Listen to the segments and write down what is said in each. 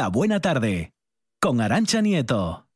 La Buena Tarde, con Arancha Nieto.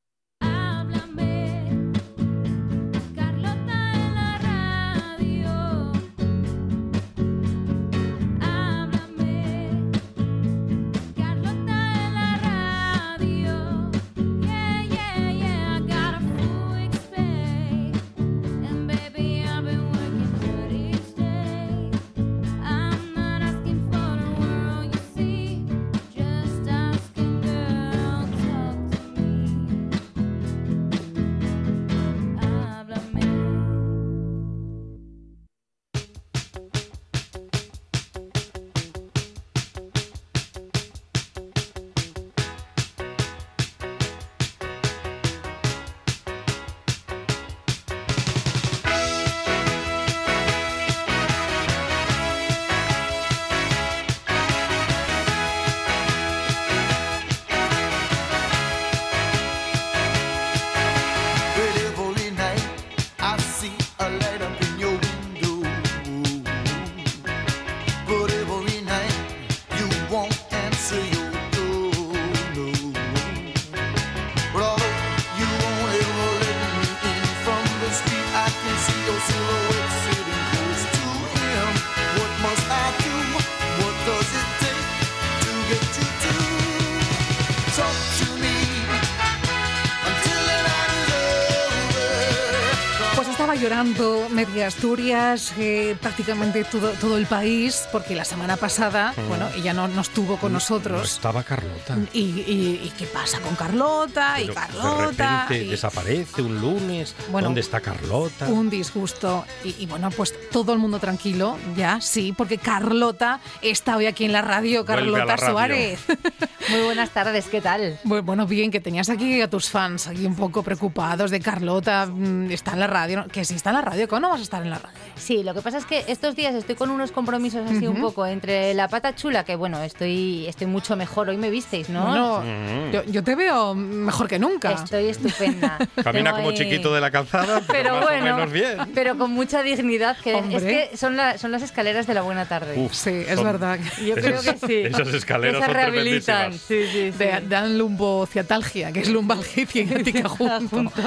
Media Asturias, eh, prácticamente todo, todo el país, porque la semana pasada, bueno, ella no, no estuvo con No nosotros. estaba Carlota. Y, y- y qué pasa con Carlota? y Pero Carlota. De repente y- desaparece un lunes. Bueno, ¿Dónde está Carlota? un disgusto. Y, y bueno, pues todo el mundo tranquilo, ya, sí, porque Carlota está hoy aquí en la radio, Carlota la radio. Suárez. Muy buenas tardes, ¿qué tal? Bu- Bueno, bien, que tenías aquí a tus fans aquí un poco preocupados de Carlota, mm, está en la radio, ¿no? que si está en la radio, ¿cómo no vas estar en la radio? Sí, lo que pasa es que estos días estoy con unos compromisos así un poco entre la pata chula, que bueno, estoy, estoy mucho mejor, hoy me visteis, ¿no? Bueno, Mm. yo, yo te veo mejor que nunca. Estoy estupenda. Camina Tengo como ahí- chiquito de la calzada, pero, Pero más bueno, o menos bien. pero con mucha dignidad, que Hombre. es que son, la- son las escaleras de la buena tarde. Uf, Sí, es son- verdad. Yo creo que sí. Esas escaleras Esas son rehabilitan. tremendísimas. Sí, sí, sí. De, dan lumbociatalgia, que es lumbalgia y ciática junto.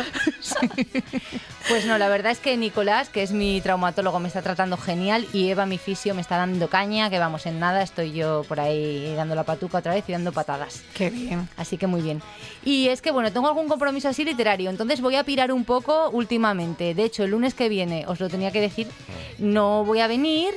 Pues no, la verdad es que Nicolás, que es mi traumatólogo, me está tratando genial y Eva, mi fisio, me está dando caña, que vamos, en nada estoy yo por ahí dando la patuca otra vez y dando patadas. Qué bien. Así que muy bien. Y es que, bueno, tengo algún compromiso así literario, entonces voy a pirar un poco últimamente. De hecho, el lunes que viene, os lo tenía que decir, no voy a venir,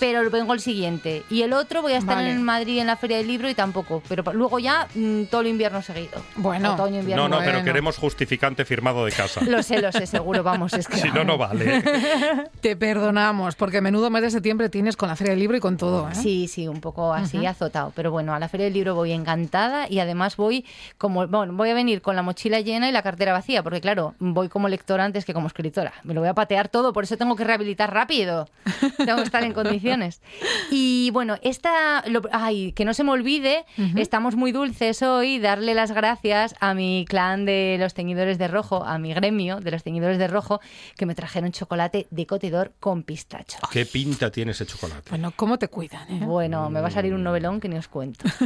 pero vengo el siguiente. Y el otro voy a estar Vale. en Madrid en la Feria del Libro y tampoco. Pero luego ya mm, todo el invierno seguido. Bueno. Otoño, invierno. No, no, pero queremos justificante firmado de casa. Lo sé, lo sé, seguro, vamos, es que... Si no, no vale. Te perdonamos, porque menudo mes de septiembre tienes con la Feria del Libro y con todo. ¿eh? Sí, sí, un poco así azotado. Pero bueno, a la Feria del Libro voy encantada y además voy como, bueno, voy a venir con la mochila llena y la cartera vacía, porque claro, voy como lectora antes que como escritora. Me lo voy a patear todo, por eso tengo que rehabilitar rápido. Tengo que estar en condiciones. Y bueno, esta, lo- ay, que no se me olvide, estamos muy dulces hoy, darle las gracias a mi clan de los teñidores de rojo, a mi gremio de los teñidores de rojo, que me trajeron chocolate de cotidor con pistacho. ¿Qué pinta tiene ese chocolate? Bueno, ¿cómo te cuidan? eh? Bueno, me va a salir un novelón que ni os cuento.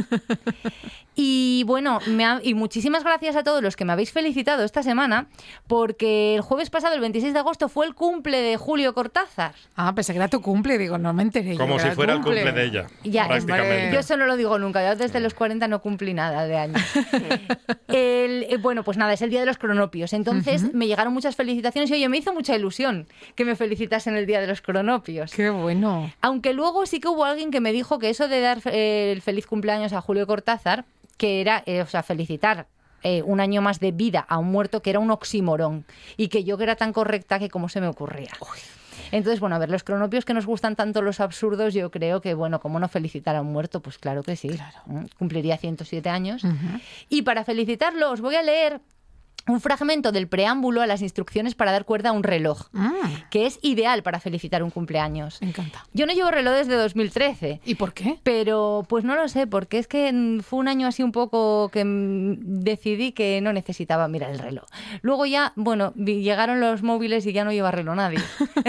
Y bueno, me ha- y muchísimas gracias a todos los que me habéis felicitado esta semana, porque el jueves pasado, el 26 de agosto, fue el cumple de Julio Cortázar. Ah, pensé que era tu cumple, digo, no me enteré. Como si era fuera el cumple de ella, Ya, prácticamente. Yo eso no lo digo nunca, yo desde los 40 no cumplí nada de año. El- eh, bueno, pues nada, es el día de los cronopios. Entonces me llegaron muchas felicitaciones y oye, me hizo mucha ilusión que me felicitasen el día de los cronopios. Qué bueno. Aunque luego sí que hubo alguien que me dijo que eso de dar eh, el feliz cumpleaños a Julio Cortázar, que era, eh, o sea, felicitar eh, un año más de vida a un muerto, que era un oxímoron. Y que yo que era tan correcta que como se me ocurría. Entonces, bueno, a ver, los cronopios que nos gustan tanto los absurdos, yo creo que, bueno, como no felicitar a un muerto, pues claro que sí. Mm, Cumpliría 107 años. Y para felicitarlo, os voy a leer un fragmento del preámbulo a las instrucciones para dar cuerda a un reloj, Mm, que es ideal para felicitar un cumpleaños. me encanta. Yo no llevo reloj desde 2013. ¿Y por qué? Pero pues no lo sé, porque es que fue un año así un poco que decidí que no necesitaba mirar el reloj. Luego ya, bueno, llegaron los móviles y ya no lleva reloj nadie.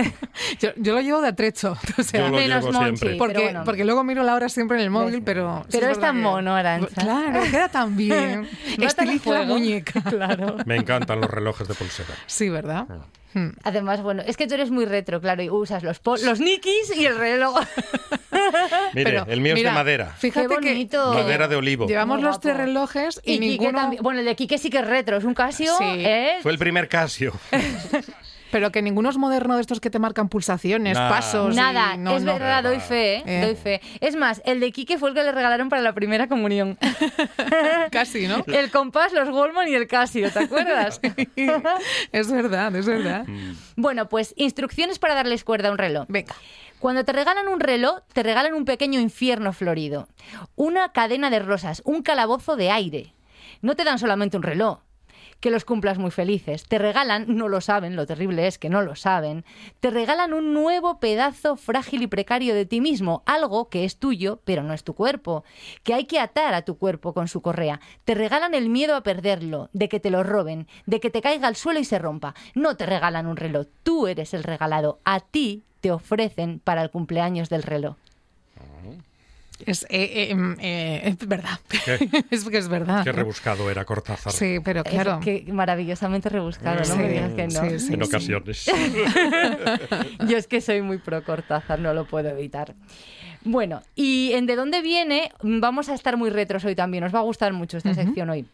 Yo, yo lo llevo de atrecho. O sea, Yo lo menos llevo Monchi. siempre. porque, bueno. porque luego miro la hora siempre en el móvil, pero... sí Pero es tan mono, Arantxa. Claro, queda tan bien. Te la Estiliza la juego. muñeca. Claro. Me encantan los relojes de pulsera. Sí, ¿verdad? Hmm. Además, bueno, es que tú eres muy retro, claro, y usas los, los nikis y el reloj. Mire, Pero, el mío mira, es de madera. Fíjate Qué que bonito. Madera de olivo. llevamos los tres relojes y, Y ninguno... también. Bueno, el de Quique sí que es retro, es un Casio, Sí. ¿eh? Fue el primer Casio. Pero que ninguno es moderno de estos que te marcan pulsaciones, Nah. pasos... y- Nada, no, es no. verdad, doy fe, ¿eh? Eh. doy fe. Es más, el de Quique fue el que le regalaron para la primera comunión. Casi, ¿no? El compás, los Goldman y el Casio, ¿te acuerdas? es verdad, es verdad. bueno, pues instrucciones para darles cuerda a un reloj. Venga. Cuando te regalan un reloj, te regalan un pequeño infierno florido, una cadena de rosas, un calabozo de aire. No te dan solamente un reloj, que los cumplas muy felices. Te regalan, no lo saben, lo terrible es que no lo saben, te regalan un nuevo pedazo frágil y precario de ti mismo, algo que es tuyo, pero no es tu cuerpo, que hay que atar a tu cuerpo con su correa. Te regalan el miedo a perderlo, de que te lo roben, de que te caiga al suelo y se rompa. No te regalan un reloj, tú eres el regalado, a ti te ofrecen para el cumpleaños del reloj. Es, eh, eh, em, eh, es verdad. Qué- es que es verdad. Qué rebuscado era Cortázar. Sí, pero claro. Es que maravillosamente rebuscado, no Sí, me digas que no. sí, sí. En ocasiones. Yo es que soy muy pro Cortázar, no lo puedo evitar. Bueno, y en de dónde viene, vamos a estar muy retros hoy también, os va a gustar mucho esta sección hoy.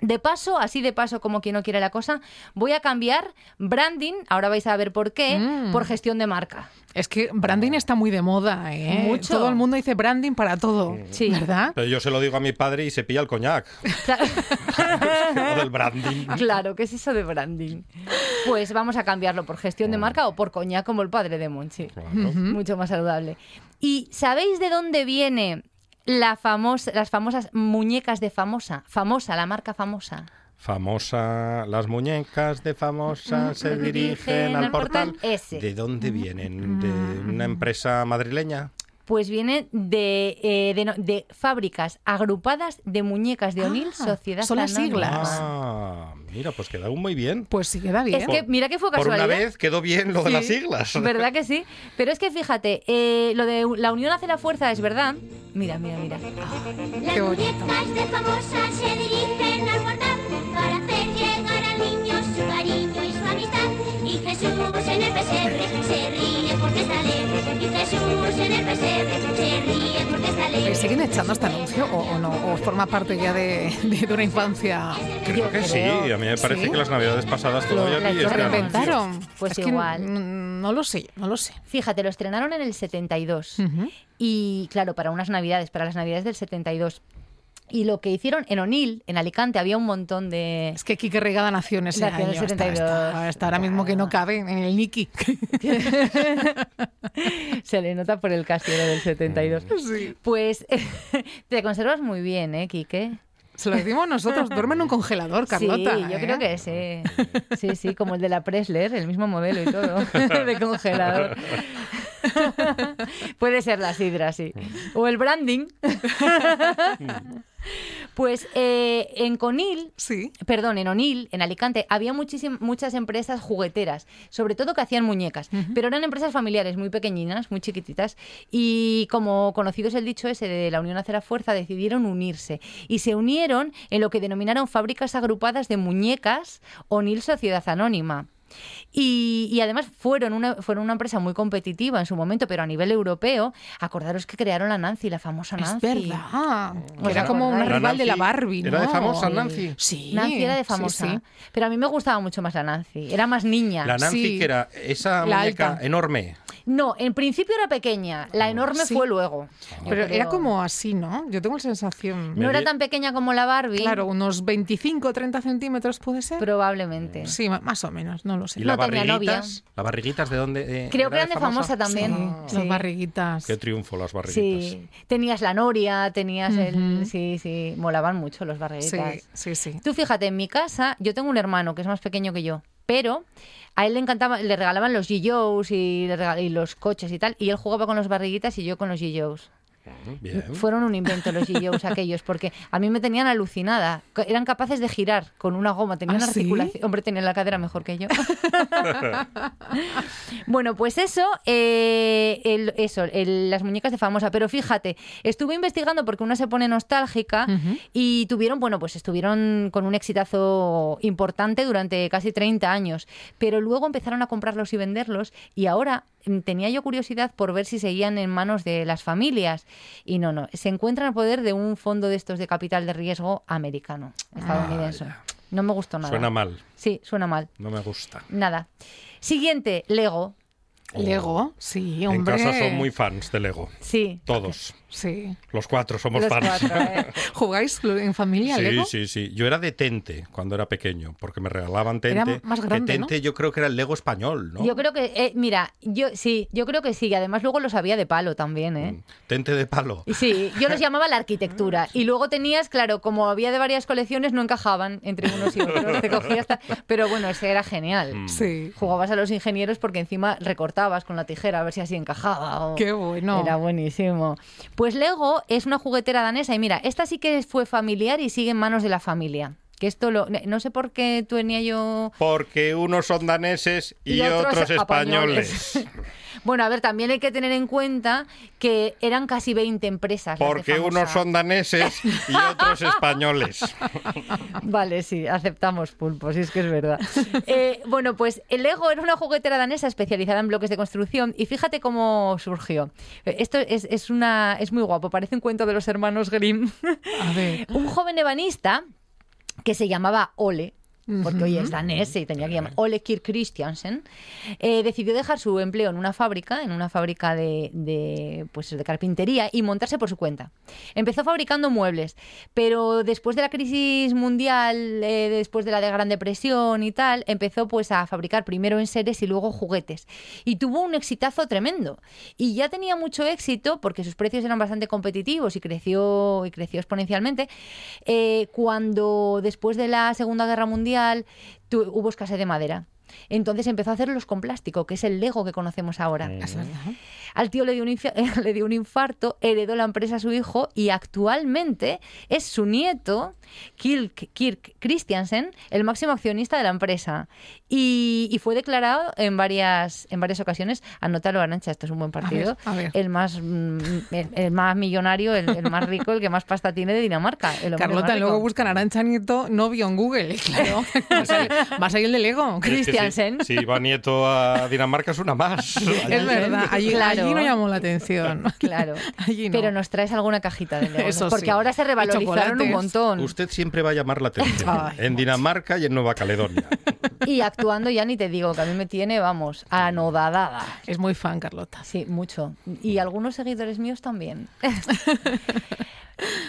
De paso, así de paso como quien no quiere la cosa, voy a cambiar branding, ahora vais a ver por qué, Mm. por gestión de marca. Es que branding está muy de moda, ¿eh? Mucho. Todo el mundo dice branding para todo. Sí. ¿Verdad? Pero yo se lo digo a mi padre y se pilla el coñac. Claro, Lo del branding. claro, ¿qué es eso de branding? Pues vamos a cambiarlo por gestión de marca o por coñac como el padre de Monchi. Claro. mucho más saludable. ¿Y sabéis de dónde viene la famosa, las famosas muñecas de famosa? Famosa, la marca famosa. Famosa, las muñecas de famosa se dirigen al portal. ese. ¿De dónde vienen? ¿De una empresa madrileña? Pues viene de, eh, de, no- de fábricas agrupadas de muñecas de O'Neill, Ah, Sociedad son las siglas. Ah, mira, pues queda muy bien. Pues sí, queda bien. Es que mira que fue Por una casualidad. vez quedó bien lo de Sí. las siglas. ¿Verdad que sí? Pero es que fíjate, eh, lo de la unión hace la fuerza es verdad. Mira, mira, mira. Las Qué bonito. muñecas de famosa se dirigen al portal para hacer llegar Y Jesús en el pesebre se ríe porque está alegre. Y Jesús en el pesebre se ríe porque está ¿Le alegre. siguen echando este anuncio o, o no? ¿O forma parte ya de, de- de una infancia? Creo que sí, a mí me parece ¿Sí? que las navidades pasadas todavía vi ¿Lo anuncio. reinventaron? Pues Es igual. no lo sé, no lo sé. Fíjate, lo estrenaron en el 72. Ujú. Y claro, para unas navidades, para las navidades del 72. Y lo que hicieron en O'Neill, en Alicante, había un montón de... Es que Quique Regada nació en ese Nació en año. el Está- 72. Está, está ahora mismo que no cabe en el Niki. Se le nota por el casillero del 72. Sí. Pues te conservas muy bien, ¿eh, Quique? Se lo decimos nosotros. Duerme en un congelador, Carlota. Sí, yo ¿eh? creo que sí. Sí, sí, como el de la Presler, el mismo modelo y todo, de congelador. Puede ser la sidra, sí. O el branding. Pues eh, en Conil, Sí. perdón, en Onil, en Alicante, había muchas empresas jugueteras, sobre todo que hacían muñecas, pero eran empresas familiares muy pequeñinas, muy chiquititas, y como conocido es el dicho ese de la unión hace la fuerza, decidieron unirse y se unieron en lo que denominaron fábricas agrupadas de muñecas Onil Sociedad Anónima. Y, y además fueron una, fueron una empresa muy competitiva en su momento, pero a nivel europeo, acordaros que crearon la Nancy, la famosa Es Nancy. verdad. ¿Os era como una rival de la Barbie, ¿no? era de famosa, Nancy. Sí. Nancy era de sí, famosa. sí. Pero a mí me gustaba mucho más la Nancy. Era más niña. La Nancy, Sí. que era esa La muñeca alta. enorme. No, en principio era pequeña, la enorme Sí. fue luego. Pero era como así, ¿no? Yo tengo la sensación. No era tan pequeña como la Barbie, Claro, unos 25 o 30 centímetros puede ser. probablemente. Sí, más o menos, no lo sé. ¿Y No las tenía novia. barriguitas? ¿Las barriguitas de dónde? eh, Creo que era eran de famosa también. Sí, Sí. Las barriguitas. Qué triunfo las barriguitas. Sí, tenías la noria, tenías el... Sí, sí, molaban mucho los Sí, barriguitas. sí, sí. Tú fíjate, en mi casa yo tengo un hermano que es más pequeño que yo, pero a él le encantaba, le regalaban los G-Joes y, y los coches y tal, y él jugaba con los barriguitas y yo con los G-Joes. Bien. Fueron un invento los G-Joes aquellos, porque a mí me tenían alucinada. Eran capaces de girar con una goma, tenían ¿Ah, una sí? articulación. Hombre, tenían la cadera mejor que yo. bueno, pues eso, eh, el- eso, el- las muñecas de famosa. Pero fíjate, estuve investigando porque una se pone nostálgica y tuvieron, bueno, pues estuvieron con un exitazo importante durante casi 30 años. Pero luego empezaron a comprarlos y venderlos y ahora mm, tenía yo curiosidad por ver si seguían en manos de las familias. Y no, no, se encuentran al poder de un fondo de estos de capital de riesgo americano, estadounidense. No me gustó nada. Suena mal. Sí, suena mal. No me gusta. Nada. Siguiente, Lego. Lego, sí, En hombre. casa son muy fans de Lego. Sí. Todos. Sí. Los cuatro somos Los fans. cuatro, ¿eh? ¿Jugáis en familia, Sí, Lego? sí, sí. Yo era de Tente cuando era pequeño, porque me regalaban Era Tente. más Que grande, ¿no? Tente yo creo que era el Lego español, ¿no? Yo creo que, eh, mira, yo sí, yo creo que sí. Y además luego los había de palo también, ¿eh? Mm. Tente de palo. Sí, yo los llamaba la arquitectura. Y luego tenías, claro, como había de varias colecciones, no encajaban entre unos y otros. Te cogías ta- Pero bueno, ese era genial. Mm. Sí. Jugabas a los ingenieros porque encima recortabas con la tijera a ver si así encajaba. Qué bueno. Era buenísimo. Pues Lego es una juguetera danesa y mira, esta sí que fue familiar y sigue en manos de la familia. Que esto lo, no sé por qué tenía yo Porque unos son daneses y, y otros, españoles. españoles. bueno, a ver, también hay que tener en cuenta que eran casi 20 empresas. Porque unos son daneses y otros españoles. Vale, sí, aceptamos pulpo, sí es que es verdad. Eh, bueno, pues el Lego era una juguetera danesa especializada en bloques de construcción y fíjate cómo surgió. Eh, Esto es, es una, es muy guapo, parece un cuento de los hermanos Grimm. A ver. un joven ebanista que se llamaba Ole, porque hoy es danés y tenía que llamar Ole Kirk Christiansen, eh, decidió dejar su empleo en una fábrica, en una fábrica de, de, pues, de carpintería y montarse por su cuenta. Empezó fabricando muebles, pero después de la crisis mundial, eh, después de la de Gran Depresión y tal, empezó pues a fabricar primero en seres y luego juguetes. Y tuvo un exitazo tremendo. Y ya tenía mucho éxito porque sus precios eran bastante competitivos y creció, y creció exponencialmente. eh, cuando después de la Segunda Guerra Mundial tu- hubo escasez de madera. Entonces empezó a hacerlos con plástico, que es el Lego que conocemos ahora. Verdad. Al tío le dio, un infi- le dio un infarto, heredó la empresa a su hijo y actualmente es su nieto, Kirk, Kirk Christiansen, el máximo accionista de la empresa. Y, y fue declarado en varias, en varias ocasiones, anótalo Arancha, esto es un buen partido, a ver. El, más, mm, el, el más millonario, el, el más rico, el que más pasta tiene de Dinamarca. el Carlota, luego buscan Arancha Nieto novio en Google. Claro, va a salir, el de Lego. Es si- va nieto a Dinamarca es una más. Es verdad, allí, Claro. allí no llamó la atención. Claro. Allí no. Pero nos traes alguna cajita de Lego. Eso Porque sí. ahora se revalorizaron un montón. Usted siempre va a llamar la atención. Ay, en Dinamarca y en Nueva Caledonia. Y actuando ya ni te digo, que a mí me tiene, vamos, anodadada. Es muy fan, Carlota. Sí, mucho. Y algunos seguidores míos también.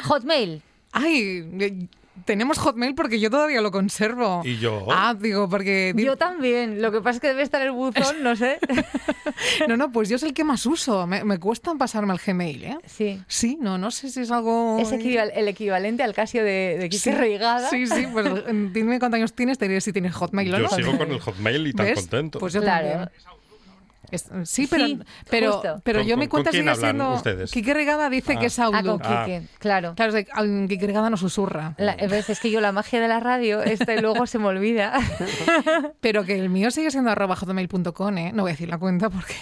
Hotmail. Ay, tenemos Hotmail porque yo todavía lo conservo. Y yo. Ah, digo, porque... Yo también. Lo que pasa es que debe estar el buzón, no sé. No, no, pues yo es el que más uso. Me, me cuesta pasarme al Gmail, ¿eh? Sí. Sí, no, no sé si es algo... Es equival- el equivalente al Casio de, de Quique Sí, Reigada. Sí, sí, pues dime cuántos años tienes, te diré si tienes Hotmail o Yo no. sigo con el Hotmail y tan ¿Ves? contento. Pues yo Claro. también. Es- sí, pero, Sí, pero, justo. pero ¿Con- yo con- mi cuenta con sigue siendo... ustedes? Quique Regada dice Ah. que es Ah, con Outlook. Ah. Claro. Claro, es Quique Regada no susurra. La- ves, es que yo la magia de la radio, este luego se me olvida. Pero que el mío sigue siendo arroba hotmail.com, ¿eh? No voy a decir la cuenta porque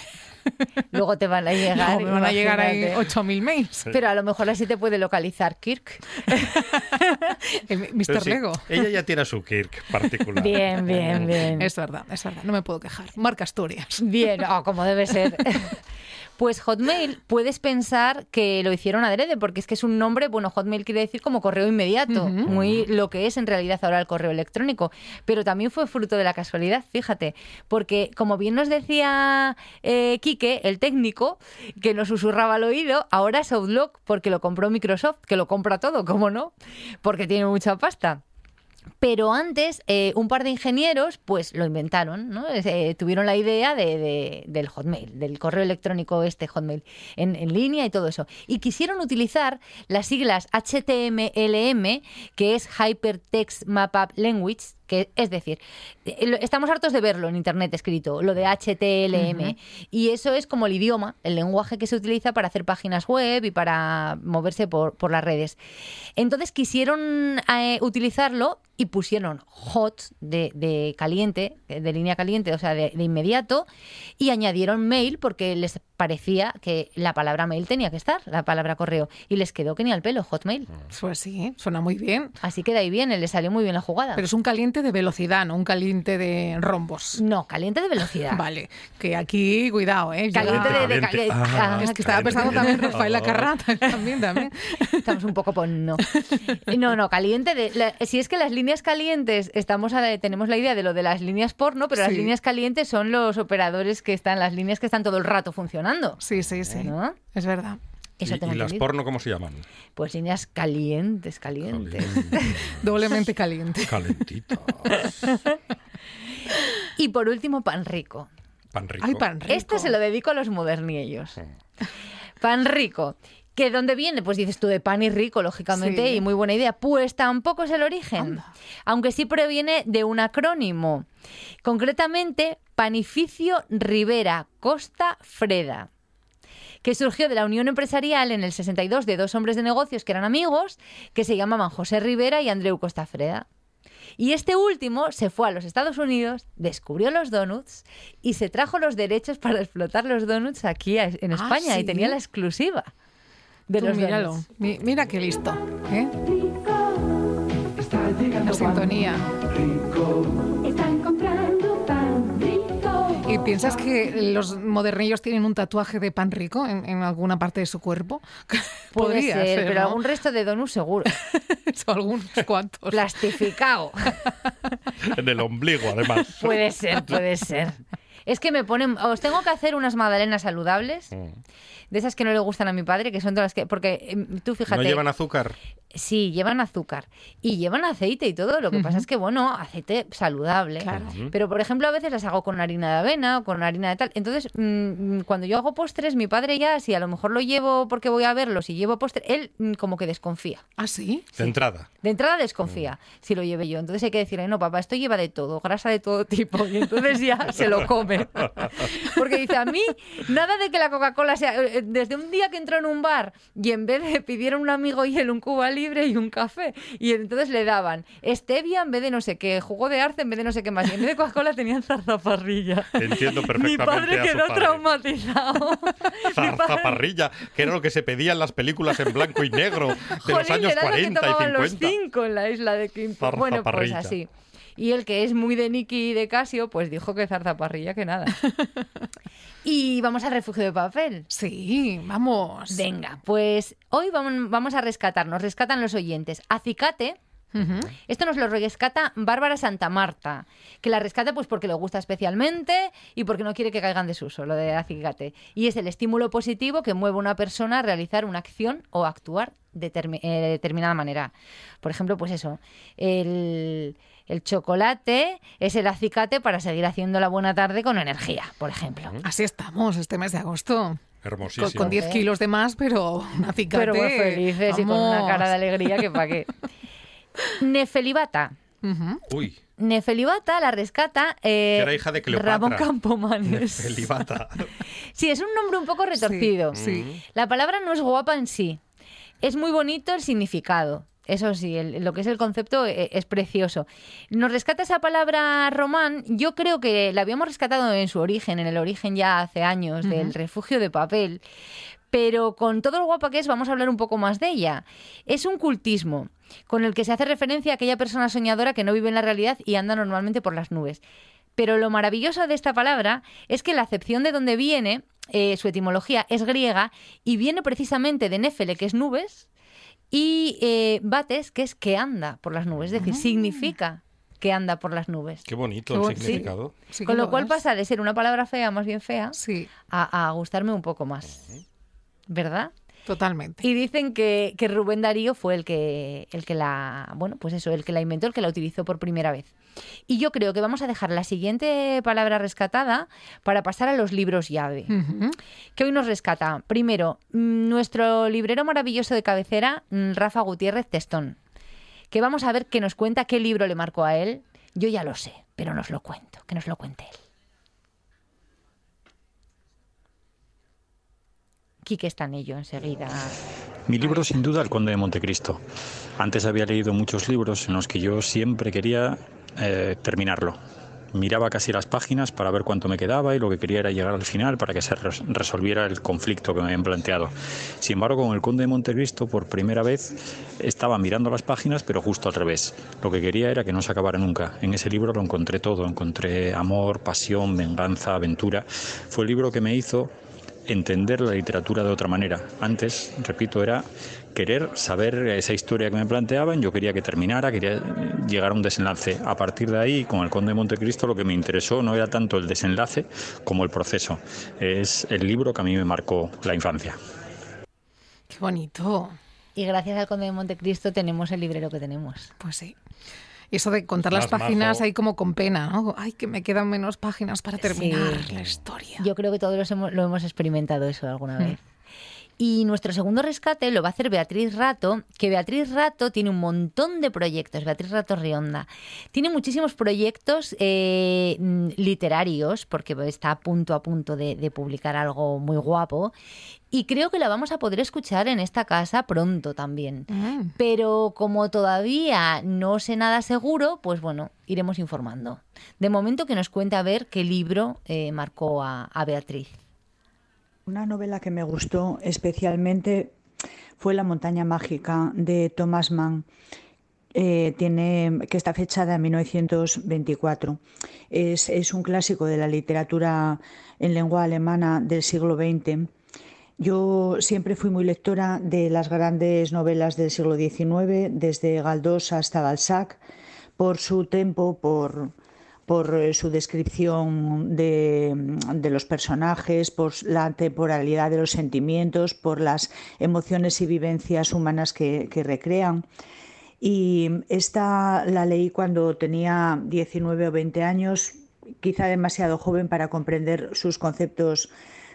luego te van a llegar. no, me van a llegar ahí imagínate. 8.000 mails. Pero a lo mejor así te puede localizar Kirk. El Mr. sí, Lego. Ella ya tiene su Kirk particular. Bien, bien, bien. Es verdad, es verdad, no me puedo quejar. Marca Asturias. Bien, oh, como debe ser. Pues Hotmail, puedes pensar que lo hicieron adrede, porque es que es un nombre, bueno, Hotmail quiere decir como correo inmediato, muy lo que es en realidad ahora el correo electrónico, pero también fue fruto de la casualidad, fíjate, porque como bien nos decía eh, Quique, el técnico, que nos susurraba al oído, ahora es Outlook, porque lo compró Microsoft, que lo compra todo, ¿cómo no? Porque tiene mucha pasta. Pero antes, eh, un par de ingenieros, pues lo inventaron, ¿no? Eh, tuvieron la idea de, de- del Hotmail, del correo electrónico este Hotmail, en, en línea y todo eso. Y quisieron utilizar las siglas HTMLM, que es Hypertext Markup Language, que es decir, eh, estamos hartos de verlo en internet escrito, lo de HTML. Y eso es como el idioma, el lenguaje que se utiliza para hacer páginas web y para moverse por, por las redes. Entonces quisieron eh, utilizarlo y pusieron hot de, de caliente, de línea caliente, o sea, de, de inmediato, y añadieron mail porque les parecía que la palabra mail tenía que estar, la palabra correo, y les quedó que ni al pelo, hotmail. Pues sí, suena muy bien. Así que de ahí viene, le salió muy bien la jugada. Pero es un caliente de velocidad, no un caliente de rombos. No, caliente de velocidad. Vale, que aquí, cuidado, ¿eh? Caliente de, de- Ah, ah, Es que estaba pensando también en Rafaela Carrata, también, también. Estamos un poco por no. No, no, caliente. De, la- si es que las líneas calientes, estamos a- tenemos la idea de lo de las líneas porno, pero las líneas calientes son los operadores que están, las líneas que están todo el rato funcionando. Sí, sí, sí. ¿No? Es verdad. Eso ¿Y, tengo y las porno cómo se llaman? Pues líneas calientes, calientes. Doblemente caliente. Calentitos. Y por último, pan rico. Pan rico. Ay, pan rico. Este se lo dedico a los moderniellos. Pan rico. ¿Que dónde viene? Pues dices tú de pan y rico, lógicamente, Sí. y muy buena idea. Pues tampoco es el origen, Anda. aunque sí proviene de un acrónimo. Concretamente, Panificio Rivera Costa Freda que surgió de la unión empresarial en el 62 de dos hombres de negocios que eran amigos, que se llamaban José Rivera y Andreu Costa Freda. Y este último se fue a los Estados Unidos, descubrió los donuts y se trajo los derechos para explotar los donuts aquí en Ah, España y tenía la exclusiva de Tú los míralo. donuts. Mi- mira qué listo. ¿eh? La sintonía. Piensas que los modernillos tienen un tatuaje de pan rico en, en alguna parte de su cuerpo? Puede Podría ser, pero ¿no? algún resto de donuts seguro. Algunos cuantos. Plastificado. En el ombligo, además. puede ser, puede ser. Es que me ponen. Os tengo que hacer unas magdalenas saludables. Mm. De esas que no le gustan a mi padre, que son todas las que. Porque em, tú fíjate. ¿No llevan azúcar? Sí, llevan azúcar y llevan aceite y todo. Lo que pasa es que, bueno, aceite saludable. Claro. Pero, por ejemplo, a veces las hago con harina de avena o con harina de tal. Entonces, mm, cuando yo hago postres, mi padre ya, si a lo mejor lo llevo porque voy a verlo, si llevo postre, él mm, como que desconfía. ¿Ah, sí? De entrada. De entrada desconfía si lo lleve yo. Entonces hay que decirle, no, papá, esto lleva de todo, grasa de todo tipo. Y entonces ya se lo come. Porque dice, a mí, nada de que la Coca-Cola sea... eh, Desde un día que entró en un bar y en vez de pidieron un amigo y él un Cuba libre y un café, y entonces le daban stevia en vez de no sé qué, jugo de arce en vez de no sé qué más, y en vez de Coca-Cola tenían zarzaparrilla. Entiendo Mi perfectamente padre a su quedó padre. traumatizado. Mi Zarzaparrilla, que era lo que se pedía en las películas en blanco y negro de los años era lo que 40 y tomaban los 50. cinco en la isla de Quimpo. Bueno, pues así. Y el que es muy de Nicky y de Casio, pues dijo que zarzaparrilla que nada. y vamos al refugio de papel. Sí, vamos. Venga, pues hoy vamos, vamos a rescatar, nos rescatan los oyentes. Acicate, esto nos lo rescata Bárbara Santa Marta, que la rescata pues porque le gusta especialmente y porque no quiere que caigan desuso, lo de acicate. Y es el estímulo positivo que mueve a una persona a realizar una acción o actuar de termi- eh, de determinada manera. Por ejemplo, pues eso, el, el chocolate es el acicate para seguir haciendo la buena tarde con energía, por ejemplo. Así estamos este mes de agosto. Con, Hermosísimo. con 10 kilos de más, pero un acicate. Pero muy felices y con una cara de alegría que pa' qué. Nefelibata. Uy, Nefelibata la rescata eh, Que era hija de Cleopatra. Ramón Campomanes. felibata. Sí, es un nombre un poco retorcido. Sí, La palabra no es guapa en sí. Es muy bonito el significado. Eso sí, el- lo que es el concepto eh, es precioso. Nos rescata esa palabra román. Yo creo que la habíamos rescatado en su origen, en el origen ya hace años, del refugio de papel. Pero con todo lo guapa que es, vamos a hablar un poco más de ella. Es un cultismo con el que se hace referencia a aquella persona soñadora que no vive en la realidad y anda normalmente por las nubes. Pero lo maravilloso de esta palabra es que la acepción de dónde viene eh, su etimología es griega y viene precisamente de Néfele, que es nubes, y eh, bates, que es que anda por las nubes, es decir, significa que anda por las nubes. Qué bonito Qué el bon- significado. Sí Con lo cual pasa de ser una palabra fea, más bien fea, Sí, a, a gustarme un poco más. ¿Verdad? Totalmente. Y dicen que, que Rubén Darío fue el que, el que la, bueno, pues eso, el que la inventó, el que la utilizó por primera vez. Y yo creo que vamos a dejar la siguiente palabra rescatada para pasar a los libros llave. Que hoy nos rescata. Primero, nuestro librero maravilloso de cabecera, mm, Rafa Gutiérrez Testón, que vamos a ver que nos cuenta qué libro le marcó a él. Yo ya lo sé, pero nos lo cuento, que nos lo cuente él. Quique está en ello enseguida. Mi libro sin duda El Conde de Montecristo. Antes había leído muchos libros en los que yo siempre quería eh, terminarlo. Miraba casi las páginas para ver cuánto me quedaba y lo que quería era llegar al final para que se res- resolviera el conflicto que me habían planteado. Sin embargo, con El Conde de Montecristo por primera vez estaba mirando las páginas pero justo al revés. Lo que quería era que no se acabara nunca. En ese libro lo encontré todo. Encontré amor, pasión, venganza, aventura. Fue el libro que me hizo entender la literatura de otra manera. Antes, repito, era querer saber esa historia que me planteaban, yo quería que terminara, quería llegar a un desenlace. A partir de ahí, con el Conde de Montecristo, lo que me interesó no era tanto el desenlace como el proceso. Es el libro que a mí me marcó la infancia. Qué bonito. Y gracias al Conde de Montecristo tenemos el librero que tenemos. Pues sí. Y eso de contar las páginas majo. ahí como con pena, ¿no? Ay, que me quedan menos páginas para terminar Sí. la historia. Yo creo que todos los hemos- lo hemos experimentado eso alguna vez. Y nuestro segundo rescate lo va a hacer Beatriz Rato, que Beatriz Rato tiene un montón de proyectos, Beatriz Rato Rionda. Tiene muchísimos proyectos eh, mm, literarios, porque está a punto a punto de, de publicar algo muy guapo. Y creo que la vamos a poder escuchar en esta casa pronto también. Mm. Pero como todavía no sé nada seguro, pues bueno, iremos informando. De momento que nos cuente a ver qué libro eh, marcó a, a Beatriz. Una novela que me gustó especialmente fue La montaña mágica de Thomas Mann. Eh, tiene, que está fechada en 1924. Es, es un clásico de la literatura en lengua alemana del siglo XX. Yo siempre fui muy lectora de las grandes novelas del siglo XIX, desde Galdós hasta Balzac, por su tempo, por, eh, su descripción de, de los personajes, por la temporalidad de los sentimientos, por las emociones y vivencias humanas que, que recrean. Y esta la leí cuando tenía 19 o 20 años, quizá demasiado joven para comprender sus conceptos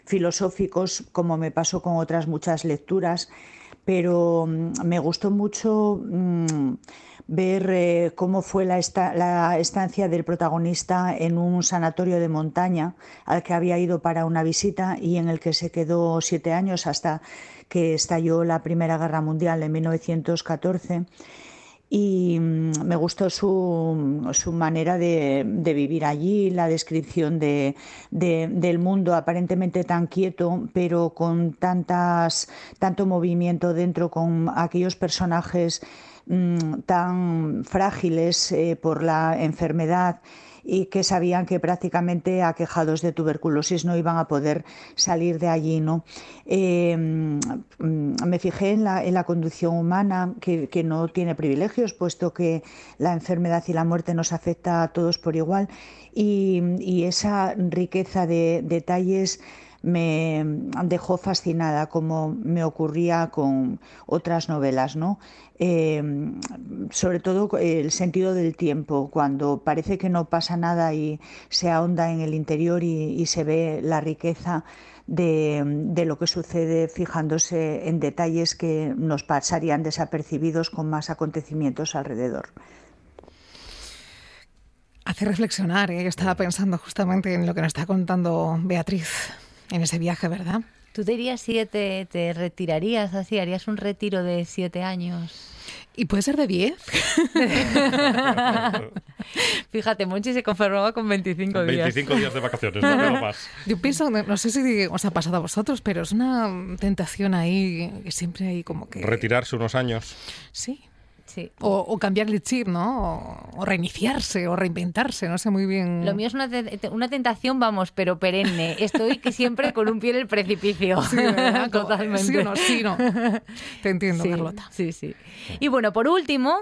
filosóficos, como me pasó con otras muchas lecturas, pero mm, me gustó mucho mm, ver eh, cómo fue la, la estancia del protagonista en un sanatorio de montaña al que había ido para una visita y en el que se quedó siete años hasta que estalló la Primera Guerra Mundial en 1914 y mm, me gustó su, su manera de, de vivir allí, la descripción de, de- del mundo aparentemente tan quieto, pero con tantas, tanto movimiento dentro, con aquellos personajes mm, tan frágiles eh, por la enfermedad y que sabían que prácticamente aquejados de tuberculosis no iban a poder salir de allí. ¿no? Eh, mm, me fijé en la, en la conducción humana, que, que no tiene privilegios, puesto que la enfermedad y la muerte nos afecta a todos por igual, y, y esa riqueza de detalles me dejó fascinada, como me ocurría con otras novelas, ¿no? Eh, sobre todo el sentido del tiempo, cuando parece que no pasa nada y se ahonda en el interior y, y se ve la riqueza de, de lo que sucede fijándose en detalles que nos pasarían desapercibidos con más acontecimientos alrededor. Hace reflexionar, ¿eh? Yo estaba pensando justamente en lo que nos está contando Beatriz en ese viaje, ¿verdad? ¿Tú te irías siete, te retirarías así, harías un retiro de siete años? ¿Y puede ser de 10? Fíjate, Monchi se conformaba con 25 días. 25 días de vacaciones, no quiero más. Yo pienso, no no sé si os ha pasado a vosotros, pero es una tentación ahí que siempre hay como que... Retirarse unos años. Sí. Sí. O, o cambiar el chip, ¿no? O- o reiniciarse o reinventarse, no sé muy bien. Lo mío es una, te- una tentación, vamos, pero perenne. Estoy que siempre con un pie en el precipicio. Totalmente. Sí o no, sí, no. Te entiendo, Sí, Carlota. Sí, sí. Y bueno, por último,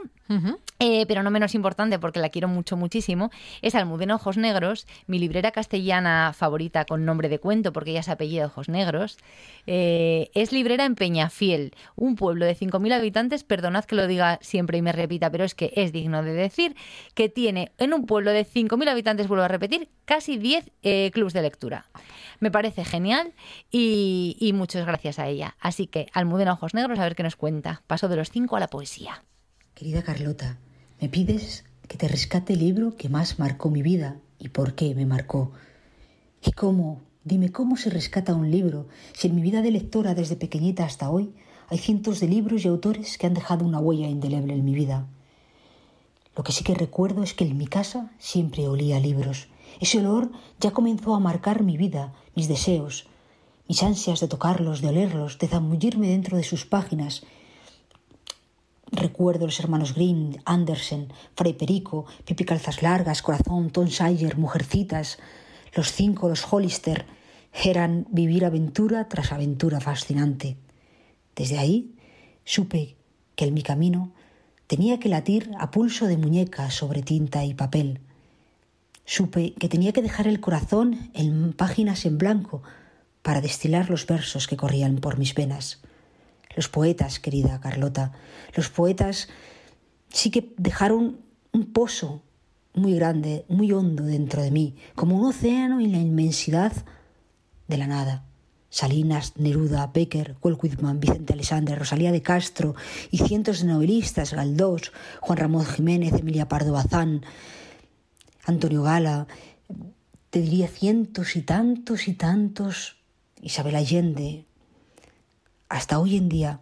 Eh, pero no menos importante porque la quiero mucho, muchísimo, es Almudena Ojos Negros, mi librera castellana favorita con nombre de cuento porque ella se apellida Ojos Negros. Eh, es librera en Peñafiel, un pueblo de 5.000 habitantes, perdonad que lo diga siempre y me repita, pero es que es digno de decir, que tiene en un pueblo de 5.000 habitantes, vuelvo a repetir, casi 10 eh, clubs de lectura. Me parece genial y, y muchas gracias a ella. Así que Almudena Ojos Negros, a ver qué nos cuenta. Paso de los 5 a la poesía. Querida Carlota, me pides que te rescate el libro que más marcó mi vida y por qué me marcó. ¿Y cómo? Dime cómo se rescata un libro si en mi vida de lectora desde pequeñita hasta hoy hay cientos de libros y autores que han dejado una huella indeleble en mi vida. Lo que sí que recuerdo es que en mi casa siempre olía a libros. Ese olor ya comenzó a marcar mi vida, mis deseos, mis ansias de tocarlos, de olerlos, de zambullirme dentro de sus páginas. Recuerdo los hermanos Grimm, Andersen, Fray Perico, Pipi Calzas Largas, Corazón, Tom Sawyer, Mujercitas, los cinco, los Hollister, eran vivir aventura tras aventura fascinante. Desde ahí supe que en mi camino tenía que latir a pulso de muñeca sobre tinta y papel. Supe que tenía que dejar el corazón en páginas en blanco para destilar los versos que corrían por mis venas. Los poetas, querida Carlota, los poetas sí que dejaron un pozo muy grande, muy hondo dentro de mí, como un océano en la inmensidad de la nada. Salinas, Neruda, Becker, Walt Whitman, Vicente Alexander, Rosalía de Castro y cientos de novelistas, Galdós, Juan Ramón Jiménez, Emilia Pardo Bazán, Antonio Gala, te diría cientos y tantos y tantos, Isabel Allende, hasta hoy en día,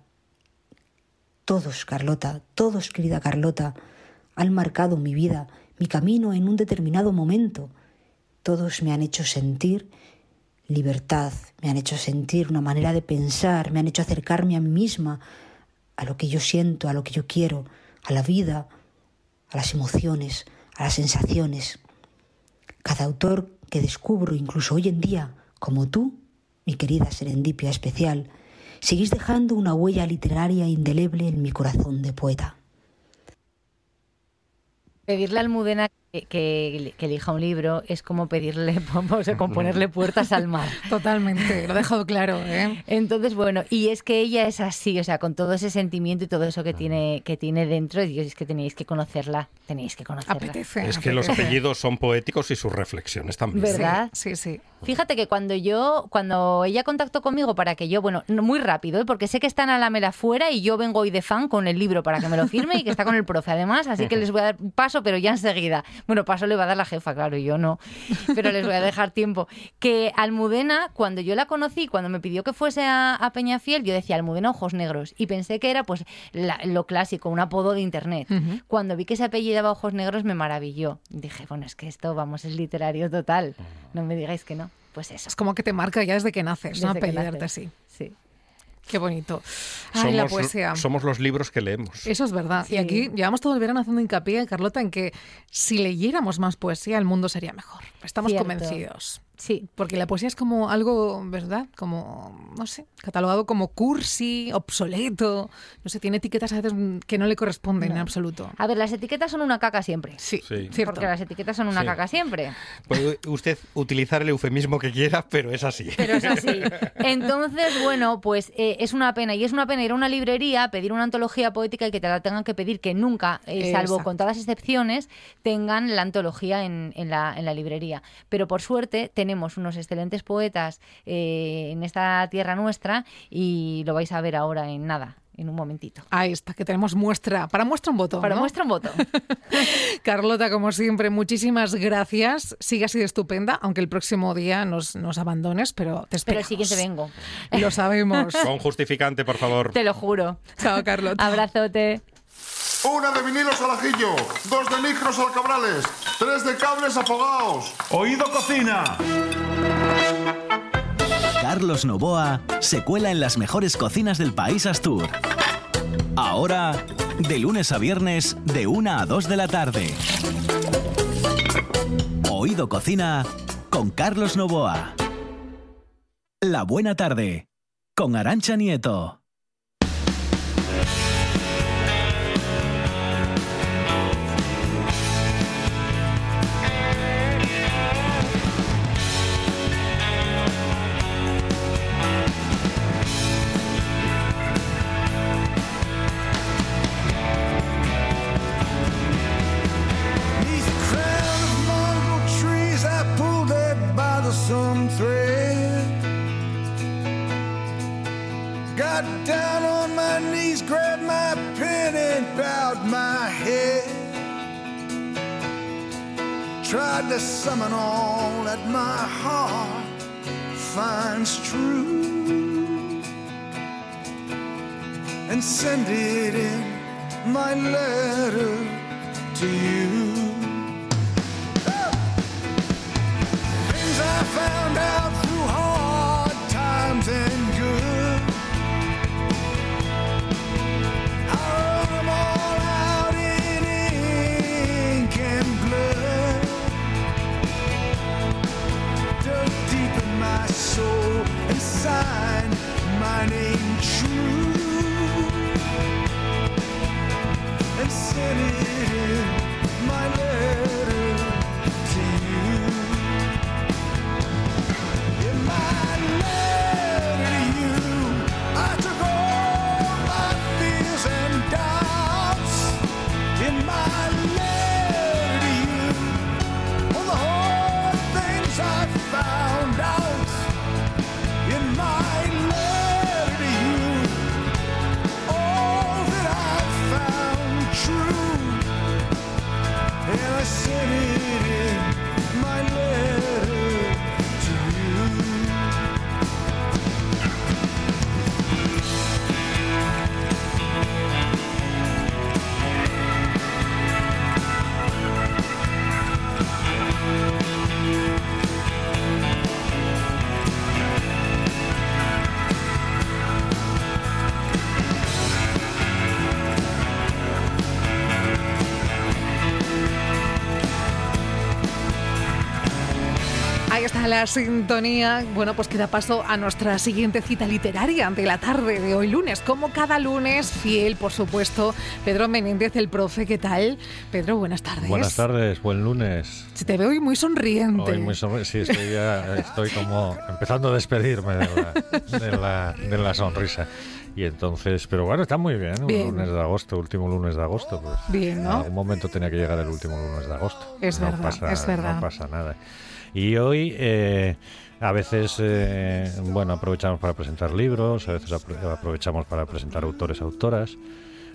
todos, Carlota, todos, querida Carlota, han marcado mi vida, mi camino en un determinado momento. Todos me han hecho sentir libertad, me han hecho sentir una manera de pensar, me han hecho acercarme a mí misma, a lo que yo siento, a lo que yo quiero, a la vida, a las emociones, a las sensaciones. Cada autor que descubro, incluso hoy en día, como tú, mi querida serendipia especial, seguís dejando una huella literaria indeleble en mi corazón de poeta. Pedirle a Almudena que, que- elija un libro es como pedirle, vamos a ponerle puertas al mar. Totalmente, lo he dejado claro, ¿eh? Entonces, bueno, y es que ella es así, o sea, con todo ese sentimiento y todo eso que tiene, que tiene dentro, y es que tenéis que conocerla, tenéis que conocerla. Apetece. Es que los apellidos son poéticos y sus reflexiones también. ¿Verdad? Sí, sí. Fíjate que cuando yo, cuando ella contactó conmigo para que yo, bueno, no- muy rápido, ¿eh? porque sé que está en Alameda fuera y yo vengo hoy de fan con el libro para que me lo firme y que está con el profe además, así que les voy a dar paso, pero ya enseguida. Bueno, paso le va a dar la jefa, claro, y yo no, pero les voy a dejar tiempo. Que Almudena, cuando yo la conocí, cuando me pidió que fuese a, a Peñafiel, yo decía Almudena Ojos Negros y pensé que era pues la- lo clásico, un apodo de internet. Cuando vi que se apellidaba Ojos Negros me maravilló. Dije, bueno, es que esto, vamos, es literario total. No me digáis que no. Pues eso. Es como que te marca ya desde que naces, ¿no? Desde Apellidarte así. Sí. Qué bonito. Ay, la poesía. somos los libros que leemos. Eso es verdad. Sí. Y aquí llevamos todo el verano haciendo hincapié, Carlota, en que si leyéramos más poesía, el mundo sería mejor. Estamos Cierto. convencidos. Sí. Porque la poesía es como algo, ¿verdad? Como, no sé, catalogado como cursi, obsoleto. No sé, tiene etiquetas a veces que no le corresponden en absoluto. A ver, las etiquetas son una caca siempre. Sí, Sí. cierto. Porque las etiquetas son una Sí. caca siempre. Puede usted utilizar el eufemismo que quiera, pero es así. Pero es así. Entonces, bueno, pues eh, es una pena. Y es una pena ir a una librería, pedir una antología poética y que te la tengan que pedir, que nunca, eh, salvo Exacto. con todas las excepciones, tengan la antología en, en la, en la librería. Pero por suerte tenemos unos excelentes poetas eh, en esta tierra nuestra y lo vais a ver ahora en nada, en un momentito. Ahí está, que tenemos muestra. Para muestra un voto. Para ¿no? muestra un voto. Carlota, como siempre, muchísimas gracias. Sigue así de estupenda, aunque el próximo día nos, nos abandones, pero te Pero esperamos. el siguiente vengo. Lo sabemos. Con justificante, por favor. Te lo juro. Chao, Carlota. Abrazote. Una de vinilos al ajillo, dos de micros al cabrales, tres de cables afogados. Oído cocina. Carlos Novoa se cuela en las mejores cocinas del país Astur. Ahora, De lunes a viernes, de 1 a 2 de la tarde. Oído Cocina con Carlos Novoa. La buena tarde con Arancha Nieto. Summon all that my heart finds true and send it in my letter to you. Sintonía. Bueno, pues que da paso a nuestra siguiente cita literaria de la tarde de hoy lunes. Como cada lunes, fiel, por supuesto, Pedro Menéndez, el profe. ¿Qué tal? Pedro, buenas tardes. Buenas tardes, buen lunes. Se te ve hoy muy sonriente. Hoy muy sonri- sí, estoy, ya, estoy como empezando a despedirme de la, de la- de la sonrisa. Y entonces, pero bueno, está muy bien, Bien. un lunes de agosto, último lunes de agosto. Pues, Bien, ¿no? En algún momento tenía que llegar el último lunes de agosto. Es no verdad, pasa, es verdad. No pasa nada. Y hoy, eh, a veces, eh, bueno, aprovechamos para presentar libros, a veces apro- aprovechamos para presentar autores, autoras.